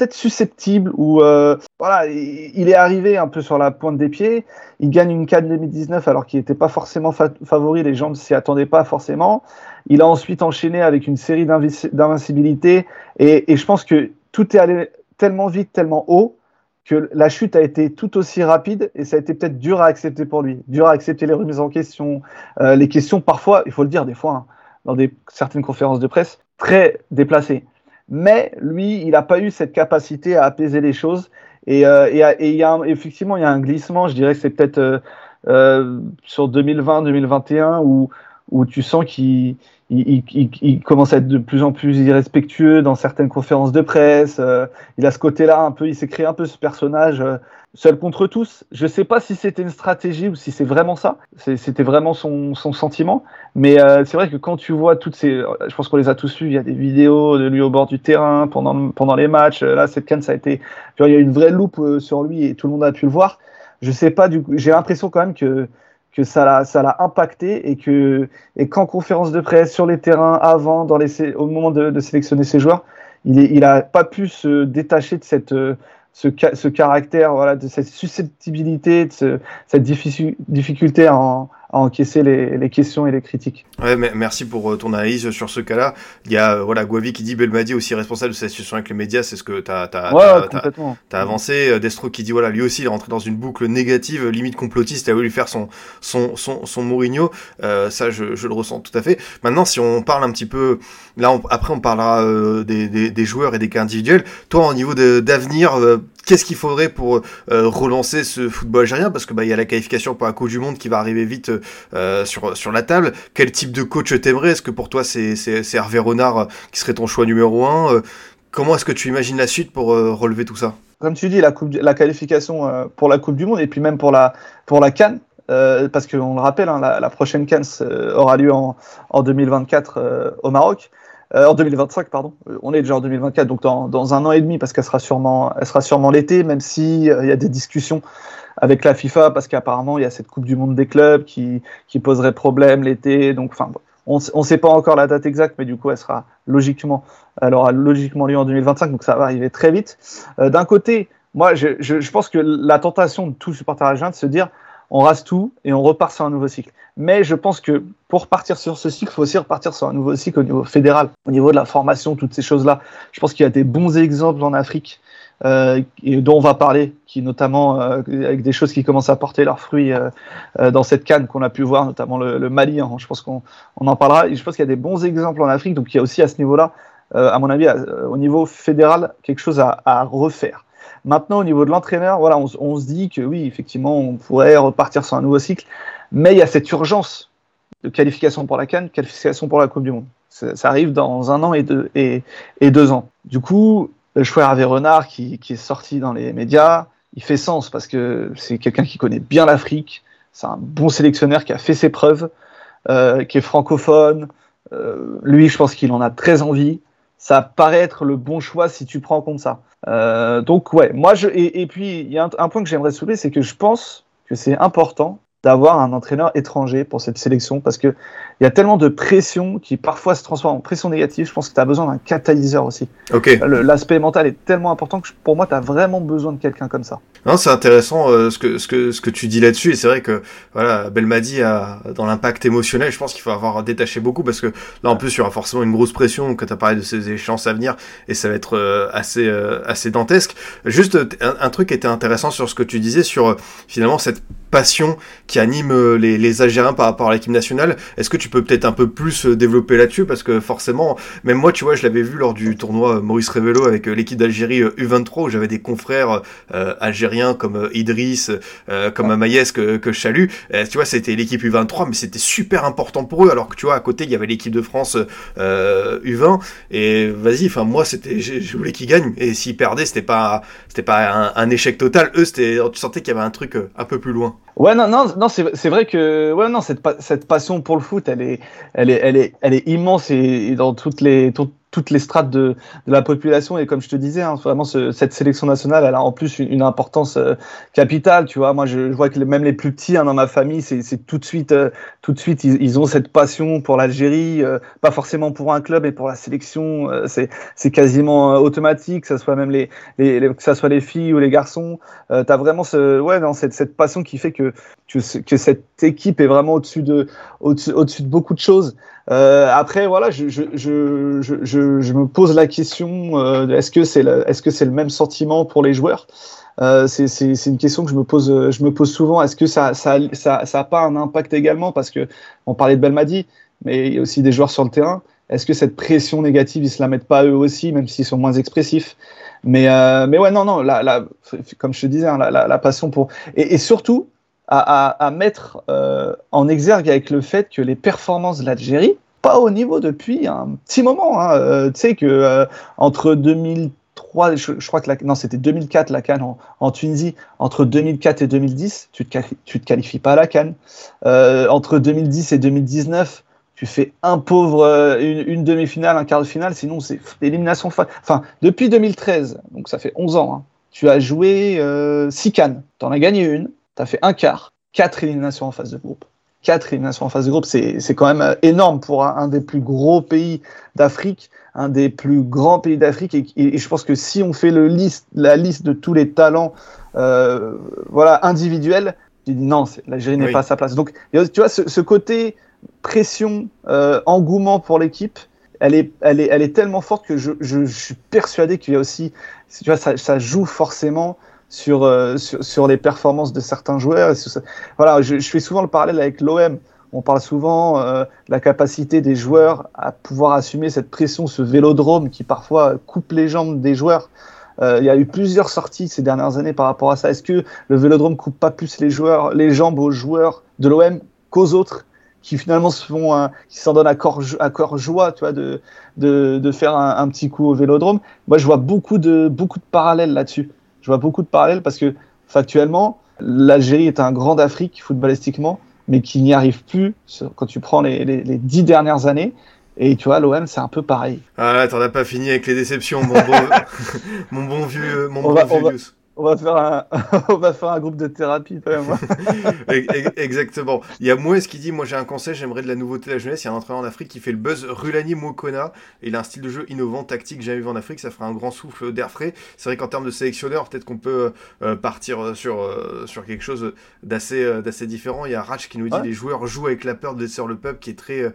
peut-être susceptible ou euh, voilà, il est arrivé un peu sur la pointe des pieds. Il gagne une Cannes 2019 alors qu'il n'était pas forcément favori, les gens ne s'y attendaient pas forcément. Il a ensuite enchaîné avec une série d'invincibilité et, et, je pense que tout est allé tellement vite, tellement haut que la chute a été tout aussi rapide et ça a été peut-être dur à accepter pour lui, dur à accepter les remises en question, euh, les questions parfois, il faut le dire des fois, hein, dans des, certaines conférences de presse, très déplacées mais lui, il n'a pas eu cette capacité à apaiser les choses. Et, euh, et, y a effectivement, il y a un glissement, je dirais que c'est peut-être euh, euh sur 2020-2021 où, où tu sens qu'il il, il, il, commence à être de plus en plus irrespectueux dans certaines conférences de presse. Euh, il a ce côté-là un peu, il s'est créé un peu ce personnage euh, seul contre tous. Je sais pas si c'était une stratégie ou si c'est vraiment ça. C'était vraiment son, son, sentiment. Mais euh, c'est vrai que quand tu vois toutes ces, je pense qu'on les a tous vus. Il y a des vidéos de lui au bord du terrain pendant pendant les matchs. Là, cette canne, ça a été, il y a une vraie loupe sur lui et tout le monde a pu le voir. Je sais pas du j'ai l'impression quand même que que ça l'a impacté et que et qu'en conférence de presse sur les terrains avant dans les au moment de, sélectionner ses joueurs il est, il a pas pu se détacher de cette ce, caractère voilà de cette susceptibilité de ce, cette difficulté en, encaisser les, les, questions et les critiques. Ouais, mais merci pour ton analyse sur ce cas-là. Il y a voilà Guavi qui dit Belmadi aussi responsable de cette situation avec les médias, c'est ce que tu as, as, avancé. Destro qui dit voilà lui aussi il est rentré dans une boucle négative, limite complotiste, il a voulu faire son son son, son Mourinho. ça je, je, le ressens tout à fait. Maintenant si on parle un petit peu là après on parlera des, des, des, joueurs et des cas individuels. Toi au niveau d'avenir qu'est-ce qu'il faudrait pour euh, relancer ce football algérien? Parce que bah il y a la qualification pour la Coupe du Monde qui va arriver vite euh, sur sur la table. Quel type de coach t'aimerais? Est-ce que pour toi c'est c'est Hervé Renard euh, qui serait ton choix numéro un? Comment est-ce que tu imagines la suite pour relever tout ça? Comme tu dis, la coupe, la qualification pour la Coupe du Monde et puis même pour la pour la Cannes. parce qu'on le rappelle, hein, la, prochaine Cannes aura lieu en, en 2024 au Maroc. Euh, en 2025, pardon. Euh, on est déjà en 2024, donc dans, un an et demi, parce qu'elle sera sûrement, l'été, même si euh, il y a des discussions avec la FIFA, parce qu'apparemment il y a cette Coupe du Monde des clubs qui, poserait problème l'été. Donc, enfin, on ne sait pas encore la date exacte, mais du coup, elle sera logiquement, elle aura logiquement lieu en 2025, donc ça va arriver très vite. D'un côté, moi, je, pense que la tentation de tout supporter algérien de se dire, on rase tout et on repart sur un nouveau cycle. Mais je pense que pour partir sur ce cycle, il faut aussi repartir sur un nouveau cycle au niveau fédéral, au niveau de la formation, toutes ces choses-là. Je pense qu'il y a des bons exemples en Afrique euh, dont on va parler, qui notamment euh, avec des choses qui commencent à porter leurs fruits euh, dans cette canne qu'on a pu voir, notamment le, Mali. Hein. je pense qu'on on en parlera. Et je pense qu'il y a des bons exemples en Afrique, donc il y a aussi à ce niveau-là, à mon avis, au niveau fédéral, quelque chose à, refaire. Maintenant, au niveau de l'entraîneur, voilà, on, se dit que oui, effectivement, on pourrait repartir sur un nouveau cycle, mais il y a cette urgence de qualification pour la Cannes, qualification pour la Coupe du Monde. Ça, arrive dans un an et deux, ans. Du coup, le choix Hervé Renard qui, est sorti dans les médias, il fait sens parce que c'est quelqu'un qui connaît bien l'Afrique, c'est un bon sélectionneur qui a fait ses preuves, euh, qui est francophone. Euh, lui, je pense qu'il en a très envie. Ça paraît être le bon choix si tu prends en compte ça. Euh, donc ouais, moi et puis il y a un, un, point que j'aimerais soulever, c'est que je pense que c'est important d'avoir un entraîneur étranger pour cette sélection parce que il y a tellement de pression qui parfois se transforme en pression négative. Je pense que tu as besoin d'un catalyseur aussi. Okay. L'aspect mental est tellement important que pour moi, tu as vraiment besoin de quelqu'un comme ça. Non, c'est intéressant euh, ce que ce que ce que tu dis là-dessus et c'est vrai que voilà, Belmadi a dans l'impact émotionnel, je pense qu'il faut avoir détaché beaucoup parce que là en plus il y aura forcément une grosse pression quand tu as parlé de ces échéances à venir et ça va être euh, assez euh, assez dantesque. Juste un, un, truc qui était intéressant sur ce que tu disais sur finalement cette passion qui anime les, les Algériens par rapport à l'équipe nationale. Est-ce que tu peux peut-être un peu plus développer là-dessus? Parce que forcément, même moi, tu vois, je l'avais vu lors du tournoi Maurice Révélo avec l'équipe d'Algérie U23 où j'avais des confrères euh, algériens comme Idriss, euh, comme Amaïs que, que je salue. Euh, tu vois, c'était l'équipe U23, mais c'était super important pour eux alors que tu vois, à côté, il y avait l'équipe de France U20 et vas-y, enfin moi, c'était, je voulais qu'ils gagnent et s'ils perdaient, c'était pas, c'était pas un, un, échec total. Eux, c'était, tu sentais qu'il y avait un truc un peu plus loin. Ouais, non, non, non, c'est vrai que, ouais, non, cette, cette passion pour le foot, elle est, elle est, elle est, elle est immense et, et dans toutes les, tout, toutes les strates de, de, la population. Et comme je te disais hein, vraiment ce, cette sélection nationale elle a en plus une, une importance euh, capitale tu vois. Moi je, je, vois que même les plus petits hein, dans ma famille c'est tout de suite euh, tout de suite ils, ils, ont cette passion pour l'Algérie euh, pas forcément pour un club mais pour la sélection euh, c'est quasiment automatique que ça soit même les, les, les, que ça soit les filles ou les garçons. Tu as vraiment ce ouais non cette cette passion qui fait que que, que cette équipe est vraiment au-dessus de au-dessus au-dessus de beaucoup de choses euh, après, voilà, je, me pose la question euh, est-ce que c'est le, même sentiment pour les joueurs? Euh, c'est, une question que je me pose, souvent. Est-ce que ça, ça, pas un impact également? Parce que on parlait de Belmadi, mais il y a aussi des joueurs sur le terrain. Est-ce que cette pression négative, ils se la mettent pas eux aussi, même s'ils sont moins expressifs? Mais, mais ouais, non, non. Comme je te disais, hein, la, passion pour et surtout, à, mettre euh, en exergue avec le fait que les performances de l'Algérie, pas au niveau depuis un petit moment. Hein. Euh, tu sais que euh, entre 2003, je, crois que la, non c'était 2004 la Cannes en, en, Tunisie. Entre 2004 et 2010, tu te, tu te qualifies pas à la Cannes. Entre 2010 et 2019, tu fais un pauvre une, demi-finale, un quart de finale. Sinon c'est élimination. Enfin depuis 2013, donc ça fait 11 ans. Hein, tu as joué euh, 6 Cannes. T'en as gagné une tu as fait un quart, quatre éliminations en phase de groupe. Quatre éliminations en phase de groupe, c'est quand même euh, énorme pour un, un des plus gros pays d'Afrique, un des plus grands pays d'Afrique. Et, et, je pense que si on fait le liste, la liste de tous les talents euh, voilà, individuels, tu dis non, l'Algérie n'est pas à sa place. Donc, tu vois, ce, côté pression, euh, engouement pour l'équipe, elle est, elle, est, elle est tellement forte que je, je, suis persuadé qu'il y a aussi, tu vois, ça, ça joue forcément sur, euh, sur, sur, les performances de certains joueurs. voilà, je, je, fais souvent le parallèle avec l'OM. On parle souvent euh, de la capacité des joueurs à pouvoir assumer cette pression, ce vélodrome qui parfois coupe les jambes des joueurs. Euh, il y a eu plusieurs sorties ces dernières années par rapport à ça. Est-ce que le Vélodrome coupe pas plus les joueurs, les jambes aux joueurs de l'OM qu'aux autres qui finalement se font qui s'en donnent à corps, à corps joie, tu vois, de, de, de faire un, un, petit coup au Vélodrome? Moi, je vois beaucoup de beaucoup de parallèles là-dessus. Je vois beaucoup de parallèles parce que factuellement, l'Algérie est un grand d'Afrique footballistiquement, mais qui n'y arrive plus quand tu prends les, les, les dix dernières années. Et tu vois, l'OM, c'est un peu pareil. Ah, t'en as pas fini avec les déceptions, mon bon, [LAUGHS] mon bon vieux, mon bon vieux on va faire un, [LAUGHS] on va faire un groupe de thérapie, et moi. [LAUGHS] Exactement. Il y a Moes qui dit, moi j'ai un conseil, j'aimerais de la nouveauté de la jeunesse. Il y a un entraîneur en Afrique qui fait le buzz, Rulani Mokona. Il a un style de jeu innovant, tactique, jamais vu en Afrique. Ça fera un grand souffle d'air frais. C'est vrai qu'en termes de sélectionneur, peut-être qu'on peut euh, partir sur, euh, sur quelque chose d'assez euh, d'assez différent. Il y a Ratch qui nous dit, les joueurs jouent avec la peur de sur le peuple qui est très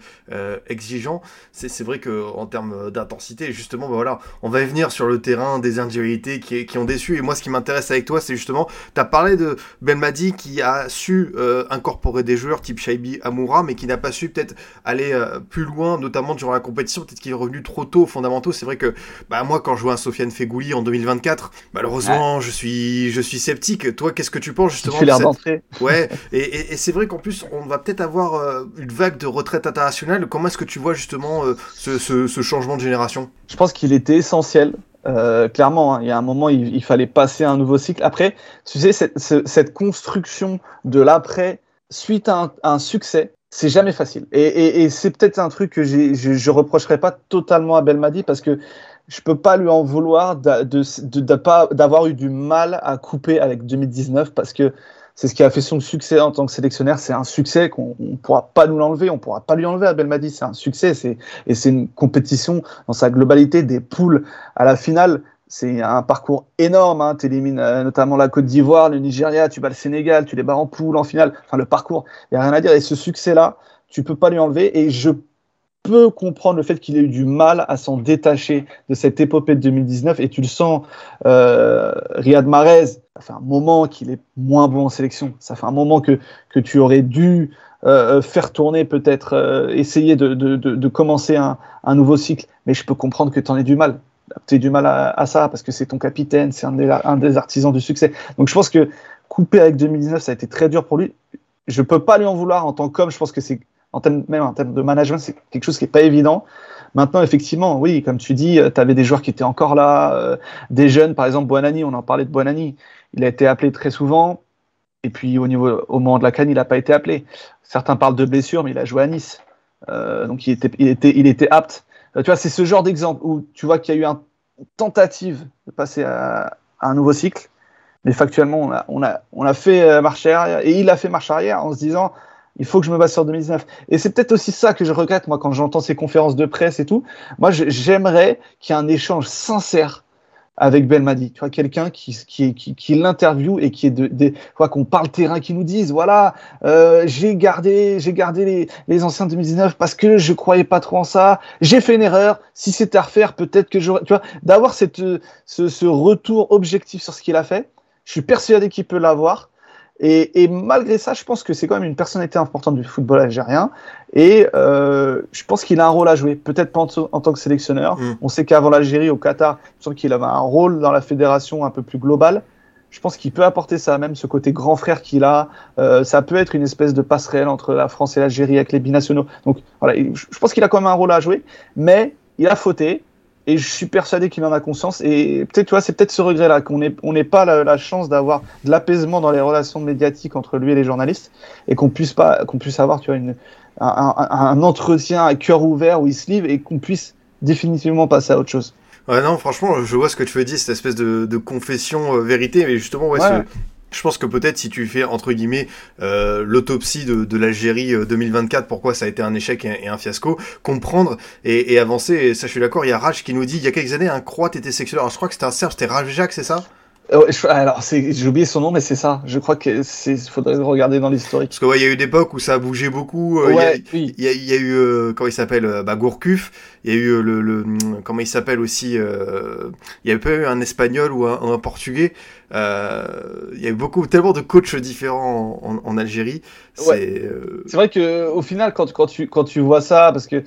exigeant. C'est vrai qu'en termes d'intensité, justement, bah voilà, on va y venir sur le terrain des individualités qui, qui ont déçu. Et moi, ce qui m'intéresse avec toi, c'est justement, tu as parlé de Belmadi qui a su euh, incorporer des joueurs type Shaibi Amoura, mais qui n'a pas su peut-être aller euh, plus loin, notamment durant la compétition. Peut-être qu'il est revenu trop tôt aux fondamentaux. C'est vrai que bah, moi, quand je vois un Sofiane Fegouli en 2024, malheureusement, je, suis, je suis sceptique. Toi, qu'est-ce que tu penses justement Je l'air d'entrée. Ouais, [LAUGHS] et, c'est vrai qu'en plus, on va peut-être avoir euh, une vague de retraite internationale. Comment est-ce que tu vois justement ce, ce changement de génération? Je pense qu'il était essentiel euh, clairement, hein, il y a un moment, il, fallait passer un nouveau cycle. Après, tu sais, cette, construction de l'après suite à un, succès, c'est jamais facile. Et, c'est peut-être un truc que je, je reprocherai pas totalement à Belmadi parce que je peux pas lui en vouloir d'avoir de, de, eu du mal à couper avec 2019 parce que c'est ce qui a fait son succès en tant que sélectionneur. C'est un succès qu'on ne pourra pas nous l'enlever, on pourra pas lui enlever à Belmadi. C'est un succès, et c'est une compétition dans sa globalité des poules à la finale. C'est un parcours énorme. Hein. Tu élimines euh, notamment la Côte d'Ivoire, le Nigeria, tu bats le Sénégal, tu les bats en poule en finale. Enfin, le parcours, il y a rien à dire. Et ce succès-là, tu peux pas lui enlever. Et je peux comprendre le fait qu'il ait eu du mal à s'en détacher de cette épopée de 2019. Et tu le sens, euh, Riyad Mahrez, ça fait un moment qu'il est moins bon en sélection. Ça fait un moment que, que tu aurais dû euh, faire tourner, peut-être euh, essayer de, de, de, commencer un, un, nouveau cycle. Mais je peux comprendre que tu en aies du mal. Tu aies du mal à, ça parce que c'est ton capitaine, c'est un, un des artisans du succès. Donc je pense que couper avec 2019, ça a été très dur pour lui. Je peux pas lui en vouloir en tant qu'homme. Je pense que c'est en termes, même en termes de management, c'est quelque chose qui n'est pas évident. Maintenant, effectivement, oui, comme tu dis, euh, tu avais des joueurs qui étaient encore là, des jeunes, par exemple, Buonani, on en parlait de Buonani. Il a été appelé très souvent. Et puis au niveau au moment de la canne, il n'a pas été appelé. Certains parlent de blessure, mais il a joué à Nice. Euh, donc il était, il était, il était apte. Euh, tu vois, c'est ce genre d'exemple où tu vois qu'il y a eu une tentative de passer à, un nouveau cycle. Mais factuellement, on a, on a, on a fait euh, marche arrière. Et il a fait marche arrière en se disant il faut que je me base sur 2019. Et c'est peut-être aussi ça que je regrette, moi, quand j'entends ces conférences de presse et tout. Moi, j'aimerais qu'il y ait un échange sincère avec Belmadi. Tu vois, quelqu'un qui, qui, qui, qui et qui est de, de qu'on parle terrain, qui nous dise, voilà, euh, j'ai gardé, j'ai gardé les, les anciens 2019 parce que je croyais pas trop en ça. J'ai fait une erreur. Si c'était à refaire, peut-être que j'aurais, tu vois, d'avoir cette, ce, ce retour objectif sur ce qu'il a fait. Je suis persuadé qu'il peut l'avoir. Et, malgré ça, je pense que c'est quand même une personnalité importante du football algérien. Et euh, je pense qu'il a un rôle à jouer, peut-être pas en, tant que sélectionneur. Mm. On sait qu'avant l'Algérie, au Qatar, il me semble qu'il avait un rôle dans la fédération un peu plus global. Je pense qu'il peut apporter ça, même ce côté grand frère qu'il a. Euh, ça peut être une espèce de passerelle entre la France et l'Algérie avec les binationaux. Donc voilà, je pense qu'il a quand même un rôle à jouer, mais il a fauté et je suis persuadé qu'il en a conscience. Et peut-être, tu vois, c'est peut-être ce regret-là qu'on n'ait on pas la, chance d'avoir de l'apaisement dans les relations médiatiques entre lui et les journalistes, et qu'on puisse pas, qu'on puisse avoir, tu vois, une, un, entretien à cœur ouvert où il se livre et qu'on puisse définitivement passer à autre chose. Ouais, non, franchement, je vois ce que tu veux dire, cette espèce de, de confession euh, vérité, mais justement, ouais, Ce, je pense que peut-être si tu fais entre guillemets euh, l'autopsie de, de l'Algérie 2024, euh, pourquoi ça a été un échec et, un fiasco, comprendre et, avancer. Et ça, je suis d'accord. Il y a Raj qui nous dit il y a quelques années, un Croate était sexuel. Alors je crois que c'était un Serbe, c'était Rajak, c'est ça? Oh, alors, j'ai oublié son nom, mais c'est ça. Je crois que c'est faudrait regarder dans l'historique. Parce qu'il ouais, y a eu une époque où ça a bougé beaucoup. Euh, ouais, il, y a, il, y a, eu, euh, comment il s'appelle euh, bah, Gourcuff. Il y a eu le, le comment il s'appelle aussi. Euh, il y a pas eu un espagnol ou un, un portugais. Euh, il y a eu beaucoup, tellement de coachs différents en, en, Algérie. C'est euh... vrai que au final, quand, quand, tu, quand tu vois ça, parce que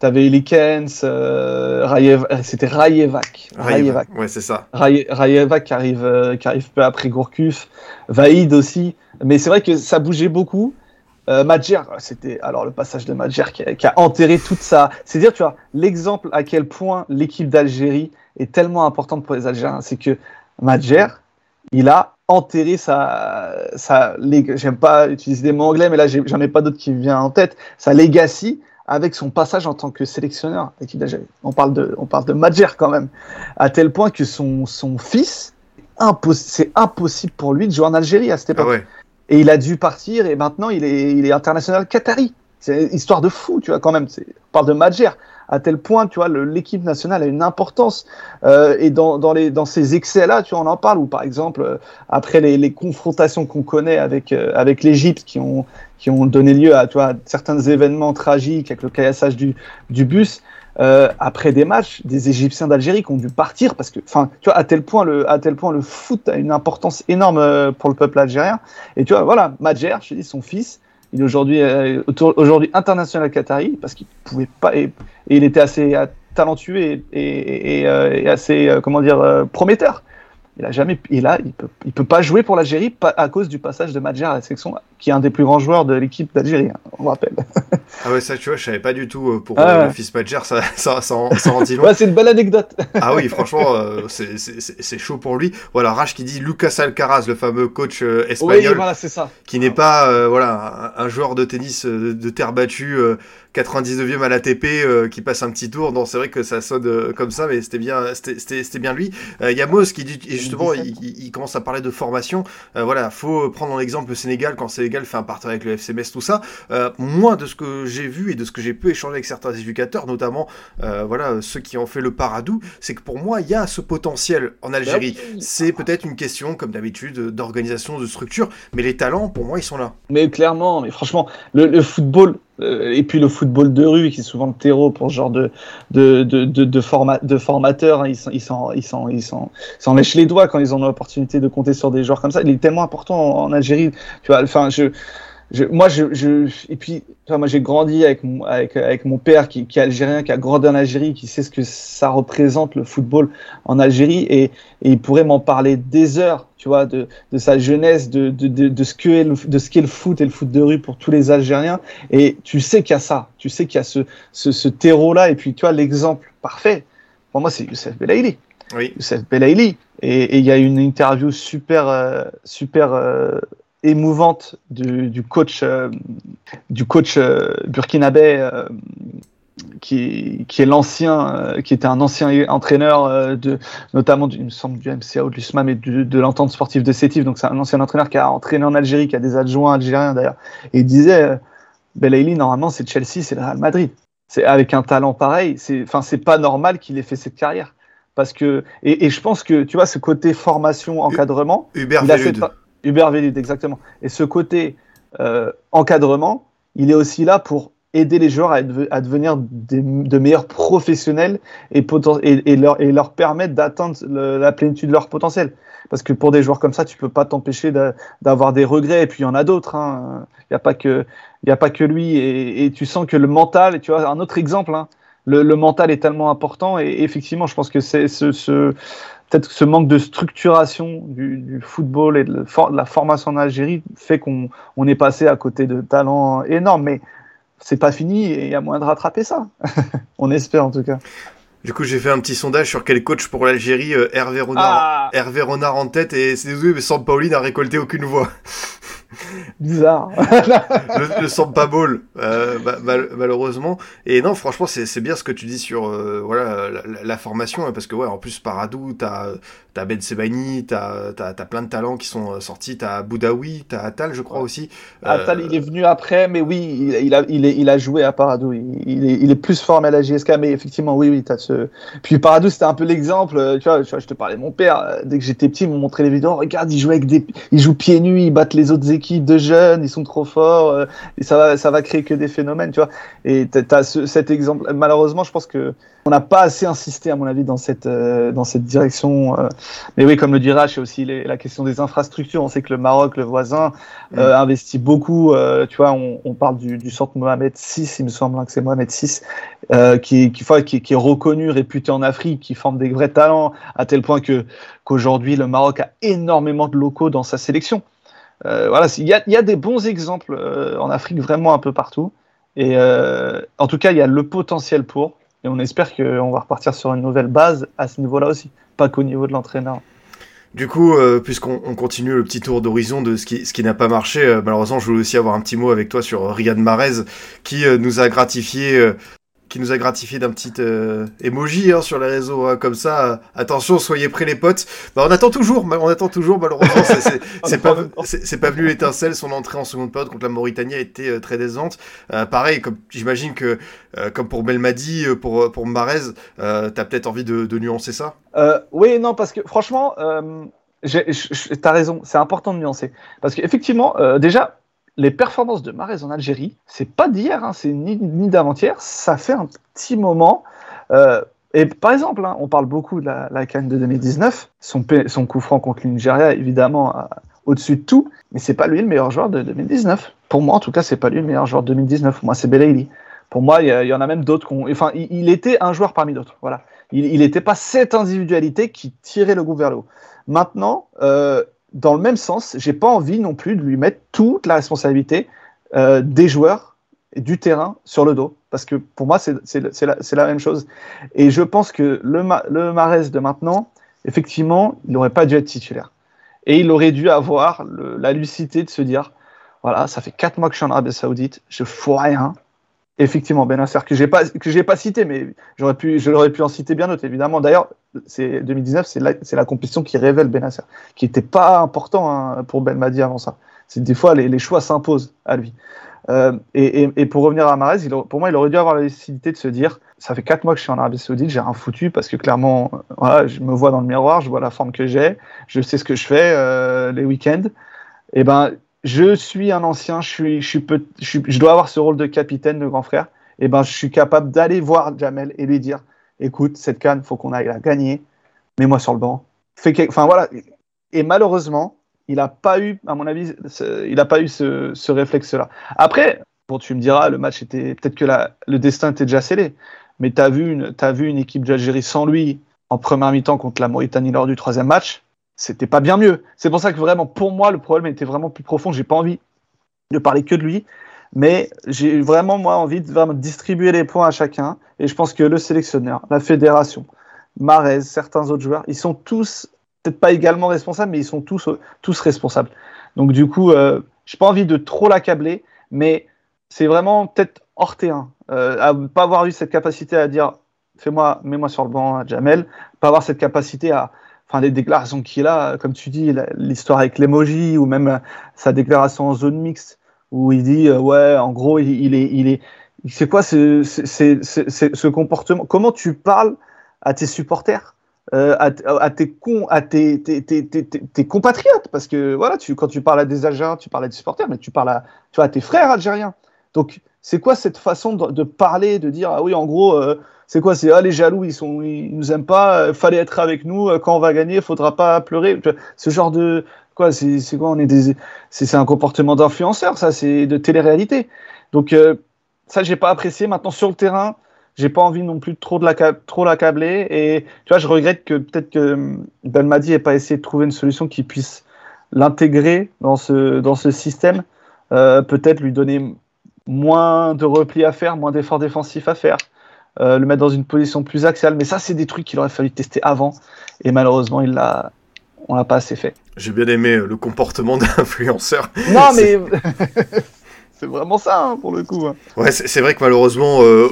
tu avais Elikens, euh, Rayev, c'était Rayevac. Rayevac, ouais, c'est ça. Rayevac qui arrive, qui arrive peu après Gourcuff, Vaïd aussi. Mais c'est vrai que ça bougeait beaucoup. Euh, Madjer, c'était alors le passage de Madjer qui, qui, a enterré toute ça. C'est dire, tu vois, l'exemple à quel point l'équipe d'Algérie est tellement importante pour les Algériens, c'est que Madjer, il a enterré sa, sa j'aime pas utiliser des mots anglais, mais là j'en ai pas d'autres qui me viennent en tête, sa legacy avec son passage en tant que sélectionneur d'équipe d'Algérie. On parle de, on parle de Madjer quand même, à tel point que son, son fils, c'est impossible pour lui de jouer en Algérie à cette époque. Ah et il a dû partir et maintenant il est, il est international qatari. C'est une histoire de fou, tu vois, quand même. On parle de Madjer à tel point, tu vois, l'équipe nationale a une importance. Euh, et dans, dans, les, dans ces excès-là, tu vois, on en parle, ou par exemple, euh, après les, les confrontations qu'on connaît avec, euh, avec l'Égypte qui ont, qui ont donné lieu à tu vois, certains événements tragiques avec le caillassage du, du bus, après des matchs, des Égyptiens d'Algérie qui ont dû partir parce que, enfin, tu vois, à tel point le, à tel point le foot a une importance énorme pour le peuple algérien. Et tu vois, voilà, Madjer, je dis, son fils, il est aujourd'hui, euh, aujourd'hui international qatari parce qu'il pouvait pas, et, il était assez talentueux et, et, et euh, assez, comment dire, prometteur. Il a jamais, il a, il peut, il peut pas jouer pour l'Algérie à cause du passage de Madjer à la section, qui est un des plus grands joueurs de l'équipe d'Algérie, hein, on rappelle. [LAUGHS] ah ouais, ça, tu vois, je savais pas du tout euh, pour ah, le fils Madjer, ça, ça, ça, en, ça en dit long. [LAUGHS] ouais, c'est une belle anecdote. [LAUGHS] ah oui, franchement, euh, c'est chaud pour lui. Voilà, Rach qui dit Lucas Alcaraz, le fameux coach euh, espagnol, oui, voilà, ça. qui n'est pas, euh, voilà, un, un, joueur de tennis de, de terre battue 99e à l'ATP qui passe un petit tour. Non, c'est vrai que ça sonne comme ça, mais c'était bien, c'était bien lui. Il y a qui dit, et justement, il, il, commence à parler de formation. voilà, faut prendre l'exemple le Sénégal quand le Sénégal fait un partenariat avec le FCMS, tout ça. moi, de ce que j'ai vu et de ce que j'ai pu échanger avec certains éducateurs, notamment, voilà, ceux qui ont fait le Paradou, c'est que pour moi, il y a ce potentiel en bah Algérie. C'est peut-être une question, comme d'habitude, d'organisation, de structure, mais les talents, pour moi, ils sont là. Mais clairement, mais franchement, le, le football, euh, et puis le football de rue, qui est souvent le terreau pour ce genre de, de, de, de, de, de formateurs, hein, ils s'en ils ils ils ils lèchent les doigts quand ils ont l'opportunité de compter sur des joueurs comme ça. Il est tellement important en, en Algérie. Tu vois, enfin, je, je, moi, je, je, et puis, moi, j'ai grandi avec mon, avec, avec mon père qui, qui est algérien, qui a grandi en Algérie, qui sait ce que ça représente le football en Algérie, et, et il pourrait m'en parler des heures, tu vois, de, de sa jeunesse, de, de, de, de ce qu'est le, de ce qu'est le foot et le foot de rue pour tous les Algériens. Et tu sais qu'il y a ça, tu sais qu'il y a ce, ce, ce terreau-là, et puis tu vois, l'exemple parfait, pour moi, c'est Youssef Belaïli. Oui. Youssef Belaïli. Et il y a une interview super, euh, super euh, émouvante du, du coach, euh, du coach euh, burkinabé euh, qui, qui, est l'ancien, euh, qui était un ancien entraîneur de, notamment du, il me semble du MCA ou de l'USMA, mais de, de l'entente sportive de Sétif. Donc c'est un ancien entraîneur qui a entraîné en Algérie, qui a des adjoints algériens d'ailleurs. Et il disait, Belaïli, normalement c'est Chelsea, c'est le Real Madrid. C'est avec un talent pareil. C'est, enfin, c'est pas normal qu'il ait fait cette carrière. Parce que, et, et, je pense que, tu vois, ce côté formation, encadrement. Hubert Hubert Velud, exactement. Et ce côté euh, encadrement, il est aussi là pour aider les joueurs à, devenir des, de meilleurs professionnels et, et, et, leur, et leur permettre d'atteindre la plénitude de leur potentiel. Parce que pour des joueurs comme ça, tu peux pas t'empêcher d'avoir des regrets. Et puis il y en a d'autres. Hein. Il n'y a pas que a pas que lui. Et, tu sens que le mental. Tu vois un autre exemple. Hein, le, le, mental est tellement important. Et, effectivement, je pense que c'est ce, ce, peut-être ce manque de structuration du, du football et de, de, la formation en Algérie fait qu'on on est passé à côté de talents énormes. Mais c'est pas fini et il y a moyen de rattraper ça. [LAUGHS] on espère en tout cas. Du coup, j'ai fait un petit sondage sur quel coach pour l'Algérie, euh, Hervé, Renard, ah Hervé Renard en tête, et c'est désolé, mais Pauline n'a récolté aucune voix. Bizarre. le, le Sampa Ball, euh, malheureusement. Et non, franchement, c'est bien ce que tu dis sur euh, voilà la, formation, hein, parce que ouais, en plus Paradou, t'as as Ben Sebani, t'as as, plein de talents qui sont euh, sortis, t'as Boudaoui, t'as Atal, je crois aussi. Atal, il est venu après, mais oui, il, a il, est, il a joué à Paradou. Il, est, il est plus formé à la JSK, mais effectivement, oui, oui, t'as ce. Puis Paradou, c'était un peu l'exemple. Tu vois, tu vois, je te parlais de mon père. Dès que j'étais petit, il me montrait les vidéos. Regarde, il joue avec des, il joue pieds nus, il battent les autres équipes de jeunes, ils sont trop forts. et ça va, ça va créer que des phénomènes, tu vois. Et tu as cet exemple. Malheureusement, je pense que on n'a pas assez insisté, à mon avis, dans cette, euh, dans cette direction. Euh. Mais oui, comme le dira, c'est aussi la question des infrastructures. On sait que le Maroc, le voisin, mm. euh, investit beaucoup. tu vois, on, on, parle du, du, centre Mohamed VI, il me semble hein, que c'est Mohamed VI, qui, qui, qui, qui, est reconnu, réputé en Afrique, qui forme des vrais talents, à tel point que qu'aujourd'hui, le Maroc a énormément de locaux dans sa sélection. Voilà, il y a, y a, des bons exemples en Afrique, vraiment un peu partout. Et en tout cas, il y a le potentiel pour. Et on espère qu'on va repartir sur une nouvelle base à ce niveau-là aussi, pas qu'au niveau de l'entraîneur. Du coup, euh, puisqu'on continue le petit tour d'horizon de ce qui, ce qui n'a pas marché, euh, malheureusement, je voulais aussi avoir un petit mot avec toi sur Riyad Mahrez, qui euh, nous a gratifié qui nous a gratifié d'un petit euh, emoji hein, sur les réseaux hein, comme ça. attention, soyez prêts les potes. Bah, on attend toujours, on attend toujours. Malheureusement, [LAUGHS] c'est pas, venu l'étincelle. Son entrée en seconde période contre la Mauritanie a été euh, très décevante. Euh, pareil, comme j'imagine que comme pour Belmadi, pour pour Marez, t'as peut-être envie de, de, nuancer ça? oui, non, parce que franchement. T'as raison, c'est important de nuancer. Parce qu'effectivement, déjà, les performances de Marez en Algérie, c'est pas d'hier, hein, c'est ni, d'avant-hier, ça fait un petit moment. Euh, et par exemple, hein, on parle beaucoup de la, la de 2019, son, son coup franc contre le Nigeria, évidemment, au-dessus de tout, mais c'est pas lui le meilleur joueur de 2019. Pour moi, en tout cas, c'est pas lui le meilleur joueur de 2019. Pour moi, c'est Belaïli. Pour moi, il y, en a même d'autres. Enfin, il, était un joueur parmi d'autres. Voilà. Il n'était pas cette individualité qui tirait le groupe vers le haut. Maintenant, euh, dans le même sens, j'ai pas envie non plus de lui mettre toute la responsabilité euh, des joueurs et du terrain sur le dos. Parce que pour moi, c'est la, la, même chose. Et je pense que le, le Marès de maintenant, effectivement, il n'aurait pas dû être titulaire. Et il aurait dû avoir la lucidité de se dire voilà, ça fait 4 mois que je suis en Arabie Saoudite, je fous rien. Effectivement, Benasser, que j'ai pas que j'ai pas cité, mais j'aurais pu, je l'aurais pu en citer bien d'autres, évidemment. D'ailleurs, c'est 2019, c'est la, la compétition qui révèle Benasser, qui n'était pas important hein, pour Belmadi avant ça. C'est des fois les, les choix s'imposent à lui. Euh, et, et, et, pour revenir à Marez, pour moi, il aurait dû avoir la lucidité de se dire ça fait 4 mois que je suis en Arabie Saoudite, j'ai un foutu parce que clairement, voilà, je me vois dans le miroir, je vois la forme que j'ai, je sais ce que je fais euh, les week-ends. Et ben, je suis un ancien, je, suis, je, dois avoir ce rôle de capitaine, de grand frère, et ben je suis capable d'aller voir Jamel et lui dire écoute, cette canne, faut qu'on aille la gagner, mets-moi sur le banc. Voilà. Et malheureusement, il n'a pas eu, à mon avis, il n'a pas eu ce, ce réflexe-là. Après, bon, tu me diras, le match était peut-être que le destin était déjà scellé, mais tu vu as vu une équipe d'Algérie sans lui en première mi-temps contre la Mauritanie lors du troisième match? C'était pas bien mieux. C'est pour ça que vraiment, pour moi, le problème était vraiment plus profond. J'ai pas envie de parler que de lui, mais j'ai vraiment moi envie de vraiment distribuer les points à chacun. Et je pense que le sélectionneur, la fédération, Marez, certains autres joueurs, ils sont tous peut-être pas également responsables, mais ils sont tous tous responsables. Donc du coup, euh, j'ai pas envie de trop l'accabler, mais c'est vraiment peut-être hors terrain, euh, à pas avoir eu cette capacité à dire fais-moi, mets-moi sur le banc, Jamel, pas avoir cette capacité à enfin les déclarations qu'il a, comme tu dis, l'histoire avec l'emoji ou même sa déclaration en zone mixte où il dit euh, ouais, en gros, il, est, il est, c'est quoi ce, comportement? Comment tu parles à tes supporters euh, à, tes, à tes, tes, tes, compatriotes? Parce que voilà tu, quand tu parles à des Algériens tu parles à des supporters mais tu parles à, tu vois, à tes frères algériens. Donc c'est quoi cette façon de, parler de dire ah oui en gros euh, c'est quoi C'est ah les jaloux, ils sont, ils nous aiment pas. Euh, fallait être avec nous euh, quand on va gagner. Faudra pas pleurer. Ce genre de quoi C'est quoi On est des, c'est un comportement d'influenceur, ça. C'est de télé-réalité. Donc euh, ça, j'ai pas apprécié. Maintenant sur le terrain, j'ai pas envie non plus de trop de la trop l'accabler. Et tu vois, je regrette que peut-être que Belmadi ait pas essayé de trouver une solution qui puisse l'intégrer dans ce dans ce système. Peut-être lui donner moins de repli à faire, moins d'efforts défensifs à faire. Euh, le mettre dans une position plus axiale. Mais ça, c'est des trucs qu'il aurait fallu tester avant. Et malheureusement, il l'a, on l'a pas assez fait. J'ai bien aimé le comportement [LAUGHS] d'influenceur. Non, mais [LAUGHS] c'est vraiment ça hein, pour le coup. Hein. Ouais, c'est vrai que malheureusement, euh,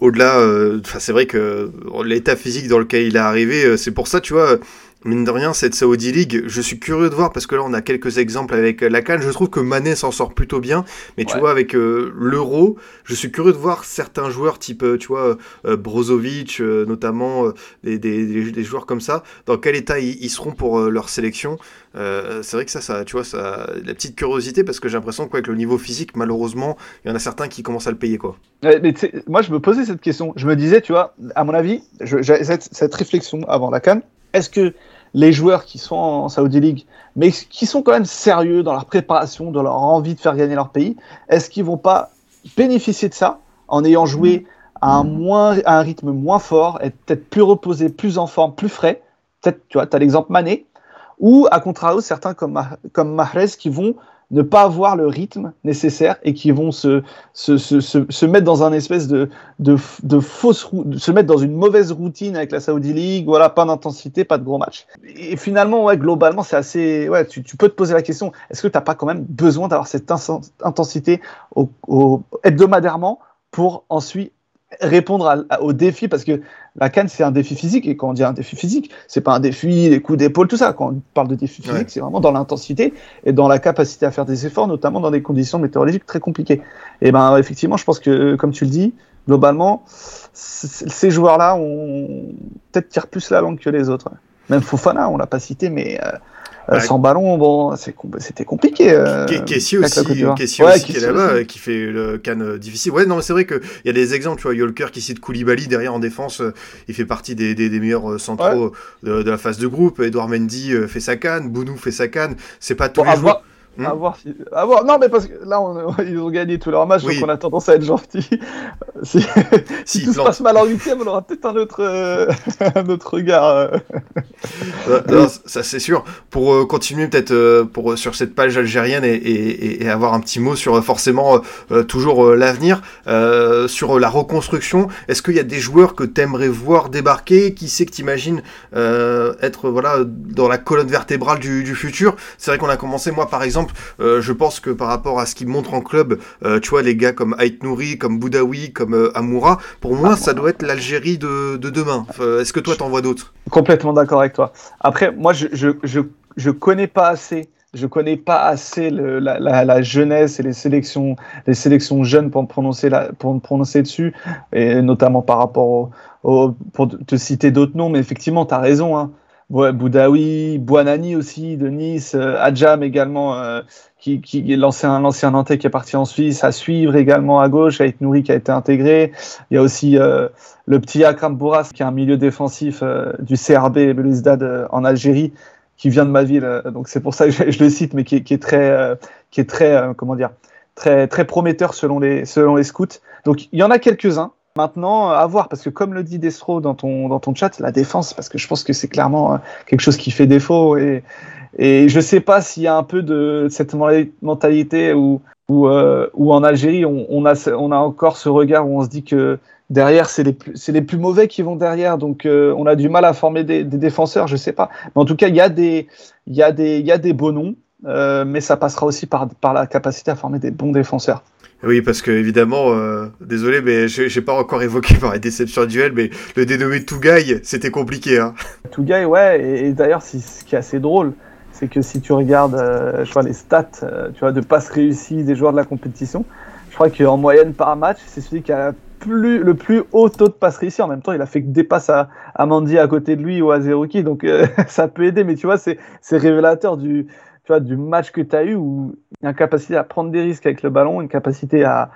au-delà, euh, c'est vrai que l'état physique dans lequel il est arrivé, c'est pour ça, tu vois mine de rien, cette Saudi League, je suis curieux de voir parce que là on a quelques exemples avec la Cannes. Je trouve que Mané s'en sort plutôt bien, mais tu vois avec euh, l'Euro, je suis curieux de voir certains joueurs type, euh, tu vois, euh, Brozovic, notamment des, des, joueurs comme ça, dans quel état ils, seront pour leur sélection? c'est vrai que ça, ça, tu vois, ça, la petite curiosité parce que j'ai l'impression qu'avec le niveau physique, malheureusement, il y en a certains qui commencent à le payer quoi. mais moi je me posais cette question, je me disais, tu vois, à mon avis, j'ai cette, cette réflexion avant la Cannes. Est-ce que les joueurs qui sont en Saudi League, mais qui sont quand même sérieux dans leur préparation, dans leur envie de faire gagner leur pays, est-ce qu'ils vont pas bénéficier de ça en ayant joué à un, moins, à un rythme moins fort, être peut-être plus reposé, plus en forme, plus frais? Peut-être, tu vois, tu as l'exemple Mané, ou à contrario, certains comme, comme Mahrez qui vont ne pas avoir le rythme nécessaire et qui vont se, se, se, se, mettre dans un espèce de, de, de fausse se mettre dans une mauvaise routine avec la Saudi League, voilà, pas d'intensité, pas de gros match. Et finalement, ouais, globalement, c'est assez, ouais, tu, peux te poser la question, est-ce que tu n'as pas quand même besoin d'avoir cette intensité hebdomadairement pour ensuite répondre au défi? Parce que la canne c'est un défi physique et quand on dit un défi physique c'est pas un défi les coups d'épaule tout ça. Quand on parle de défi physique c'est vraiment dans l'intensité et dans la capacité à faire des efforts notamment dans des conditions météorologiques très compliquées. Et ben effectivement je pense que comme tu le dis globalement ces joueurs là ont peut-être tirent plus la langue que les autres. Même Fofana on l'a pas cité mais euh, euh, sans ballon, bon, c'était compliqué. Euh, Kessie aussi, Kessie qui est là-bas, qui fait le canne euh, difficile. Ouais, non, c'est vrai qu'il y a des exemples. Tu vois, Yolker qui cite Koulibaly derrière en défense, il fait partie des, des, meilleurs centraux de, la phase de groupe. Edouard Mendy fait sa canne, Bounou fait sa canne. C'est pas tous les joueurs. Hmm à, voir si... à voir Non, mais parce que là, [LAUGHS] ils ont gagné tous leurs matchs, donc on a tendance à être gentil. [LAUGHS] si, si, tout se passe mal en huitième, on aura peut-être un autre, euh, [LAUGHS] un autre regard. Euh. ça c'est sûr. Pour euh, continuer peut-être pour sur cette page algérienne et, et, et, avoir un petit mot sur forcément toujours l'avenir, sur la reconstruction. Est-ce qu'il y a des joueurs que tu aimerais voir débarquer? Qui sait que tu imagines être voilà dans la colonne vertébrale du, du futur? C'est vrai qu'on a commencé, moi par exemple euh, je pense que par rapport à ce qu'il montre en club, euh, tu vois, les gars comme Ait Nouri, comme Boudaoui, comme euh, Amoura, pour moi, ça doit être l'Algérie de, demain. Est-ce que toi, t'en vois d'autres? Complètement d'accord avec toi. Après, moi, je, je, connais pas assez je connais pas assez la, jeunesse et les sélections, les sélections jeunes pour me prononcer, pour me prononcer dessus, et notamment par rapport au, pour te citer d'autres noms, mais effectivement, tu raison. Hein. Ouais, Boudaoui, Buanani aussi de Nice, euh, Adjam également, euh, qui, qui est l'ancien l'ancien Nantais qui est parti en Suisse, à suivre également à gauche, avec Nouri qui a été intégré. Il y a aussi euh, le petit Akram Bourras qui est un milieu défensif du CRB Belouizdad en Algérie, qui vient de ma ville. donc c'est pour ça que [LAUGHS] je, le cite, mais qui, est très, qui est très, comment dire, très très prometteur selon les selon les scouts. Donc il y en a quelques uns. Maintenant, à voir, parce que comme le dit Destro dans ton, dans ton chat, la défense, parce que je pense que c'est clairement euh, quelque chose qui fait défaut. Et, et je ne sais pas s'il y a un peu de cette mentalité où, où, où en Algérie, on, a, on a encore ce regard où on se dit que derrière, c'est les, plus, les plus mauvais qui vont derrière. Donc, euh, on a du mal à former des, défenseurs, je ne sais pas. Mais en tout cas, il y, y, y a des beaux noms, mais ça passera aussi par, par la capacité à former des bons défenseurs. Oui, parce que évidemment, euh, désolé, mais j'ai pas encore évoqué [LAUGHS] par la déception duel, mais le dénommé Tougaï, c'était compliqué. Hein. Tougaï, ouais, et, d'ailleurs, ce qui est assez drôle, c'est que si tu regardes euh, je vois, les stats euh, tu vois, de passes réussies des joueurs de la compétition, je crois qu'en moyenne par match, c'est celui qui a plus, le plus haut taux de passes réussies. En même temps, il a fait que des passes à, à Mandy à côté de lui ou à Zerouki, donc [LAUGHS] ça peut aider, mais tu vois, c'est révélateur du du match que tu as eu où une capacité à prendre des risques avec le ballon, une capacité à,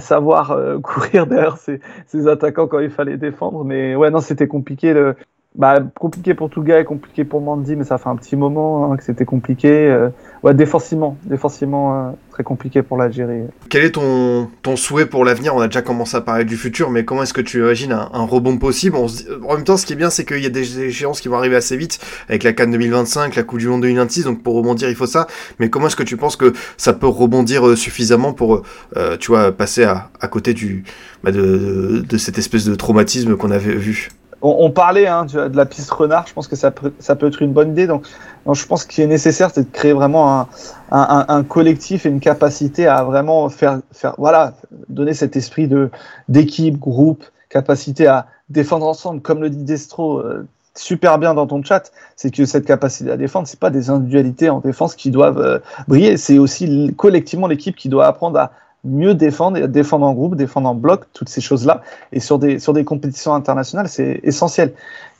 savoir euh, [LAUGHS] courir derrière ses, attaquants quand il fallait défendre. Mais ouais, non, c'était compliqué. Le, bah, compliqué pour tout gars et compliqué pour Mandy, mais ça fait un petit moment hein, que c'était compliqué. Euh, ouais, défensivement, défensivement euh, très compliqué pour l'Algérie. Quel est ton, ton souhait pour l'avenir? On a déjà commencé à parler du futur, mais comment est-ce que tu imagines un, rebond possible? En même temps, ce qui est bien, c'est qu'il y a des échéances qui vont arriver assez vite, avec la Cannes 2025, la Coupe du Monde 2026, donc pour rebondir, il faut ça. Mais comment est-ce que tu penses que ça peut rebondir euh, suffisamment pour, tu vois, passer à, côté bah de, de cette espèce de traumatisme qu'on avait vu? On, parlait hein, de la piste renard, je pense que ça peut, être une bonne idée. Donc, je pense qu'il est nécessaire, de créer vraiment un, collectif et une capacité à vraiment faire, faire voilà, donner cet esprit de d'équipe, groupe, capacité à défendre ensemble, comme le dit Destro euh, super bien dans ton chat, c'est que cette capacité à défendre, c'est pas des individualités en défense qui doivent euh, briller, c'est aussi collectivement l'équipe qui doit apprendre à mieux défendre, défendre en groupe, défendre en bloc, toutes ces choses-là. Et sur des, sur des compétitions internationales, c'est essentiel.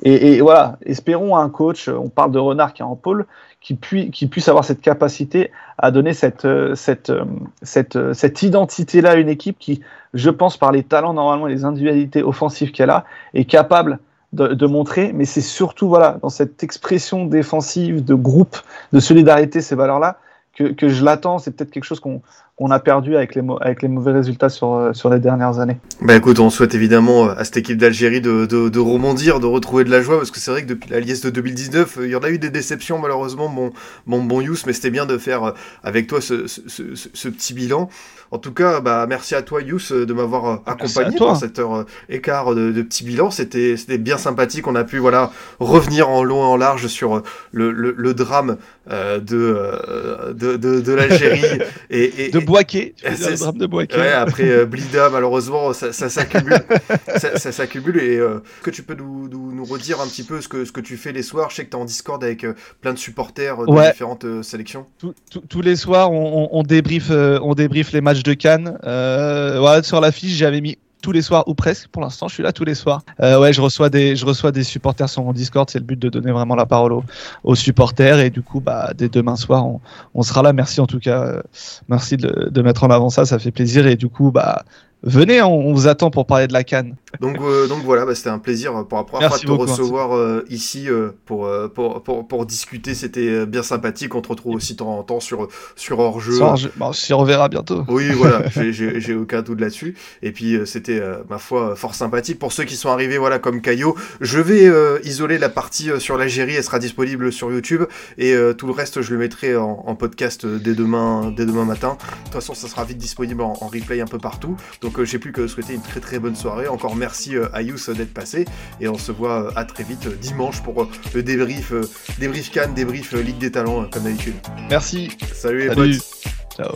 Et, voilà, espérons un coach, on parle de Renard qui est en pôle, qui, qui puisse avoir cette capacité à donner cette, cette, cette, cette identité-là à une équipe qui, je pense, par les talents, normalement, les individualités offensives qu'elle a, est capable de, de, montrer, mais c'est surtout voilà dans cette expression défensive de groupe, de solidarité, ces valeurs-là, que, que je l'attends. C'est peut-être quelque chose qu'on qu'on a perdu avec les, mauvais résultats sur, euh, sur les dernières années. Bah écoute, on souhaite évidemment euh, à cette équipe d'Algérie de, de, de, de retrouver de la joie, parce que c'est vrai que depuis la liesse de 2019, euh, il y en a eu des déceptions malheureusement, mon, mon bon Yous, mais c'était bien de faire avec toi ce, ce, ce, petit bilan. En tout cas, bah, merci à toi Yous de m'avoir accompagné dans cette heure écart de, de petit bilan. C'était bien sympathique. On a pu voilà revenir en long et en large sur le, le, le drame euh, de, de, de, de l'Algérie [LAUGHS] et, et, Boaké, le drame de Boaké. Ouais, après euh, Blida, malheureusement, ça, ça s'accumule. [LAUGHS] ça, ça s'accumule. Et euh, que tu peux nous, nous, nous, redire un petit peu ce que, ce que tu fais les soirs Je sais que tu es en Discord avec euh, plein de supporters de différentes euh, sélections. tous les soirs, on, on, débriefe, on débriefe les matchs de Cannes. ouais, sur l'affiche, j'avais mis tous les soirs ou presque. Pour l'instant, je suis là tous les soirs. Euh, ouais, je reçois des, je reçois des supporters sur mon Discord. C'est le but de donner vraiment la parole aux, supporters. Et du coup, bah, dès demain soir, on, on sera là. Merci en tout cas. Euh, merci de, de, mettre en avant ça. Ça fait plaisir. Et du coup, bah, venez, on, vous attend pour parler de la canne. Donc, euh, donc voilà, bah, c'était un plaisir pour la première fois de te recevoir euh, ici euh, pour, pour, pour, pour, discuter. C'était bien sympathique. On te retrouve aussi de temps en temps sur, sur hors-jeu. Bon, on s'y reverra bientôt. Oui, voilà, [LAUGHS] j'ai aucun doute là-dessus. Et puis c'était, ma foi, fort sympathique. Pour ceux qui sont arrivés voilà, comme Caillot, je vais isoler la partie sur l'Algérie. Elle sera disponible sur YouTube. Et tout le reste, je le mettrai en, podcast dès demain, dès demain matin. De toute façon, ça sera vite disponible en, en replay un peu partout. Donc j'ai plus que souhaiter une très très bonne soirée. Encore merci euh, à Yous d'être passé et on se voit euh, à très vite euh, dimanche pour le débrief, débrief Cannes, débrief Ligue des Talents comme d'habitude. Merci. Salut les potes. Ciao.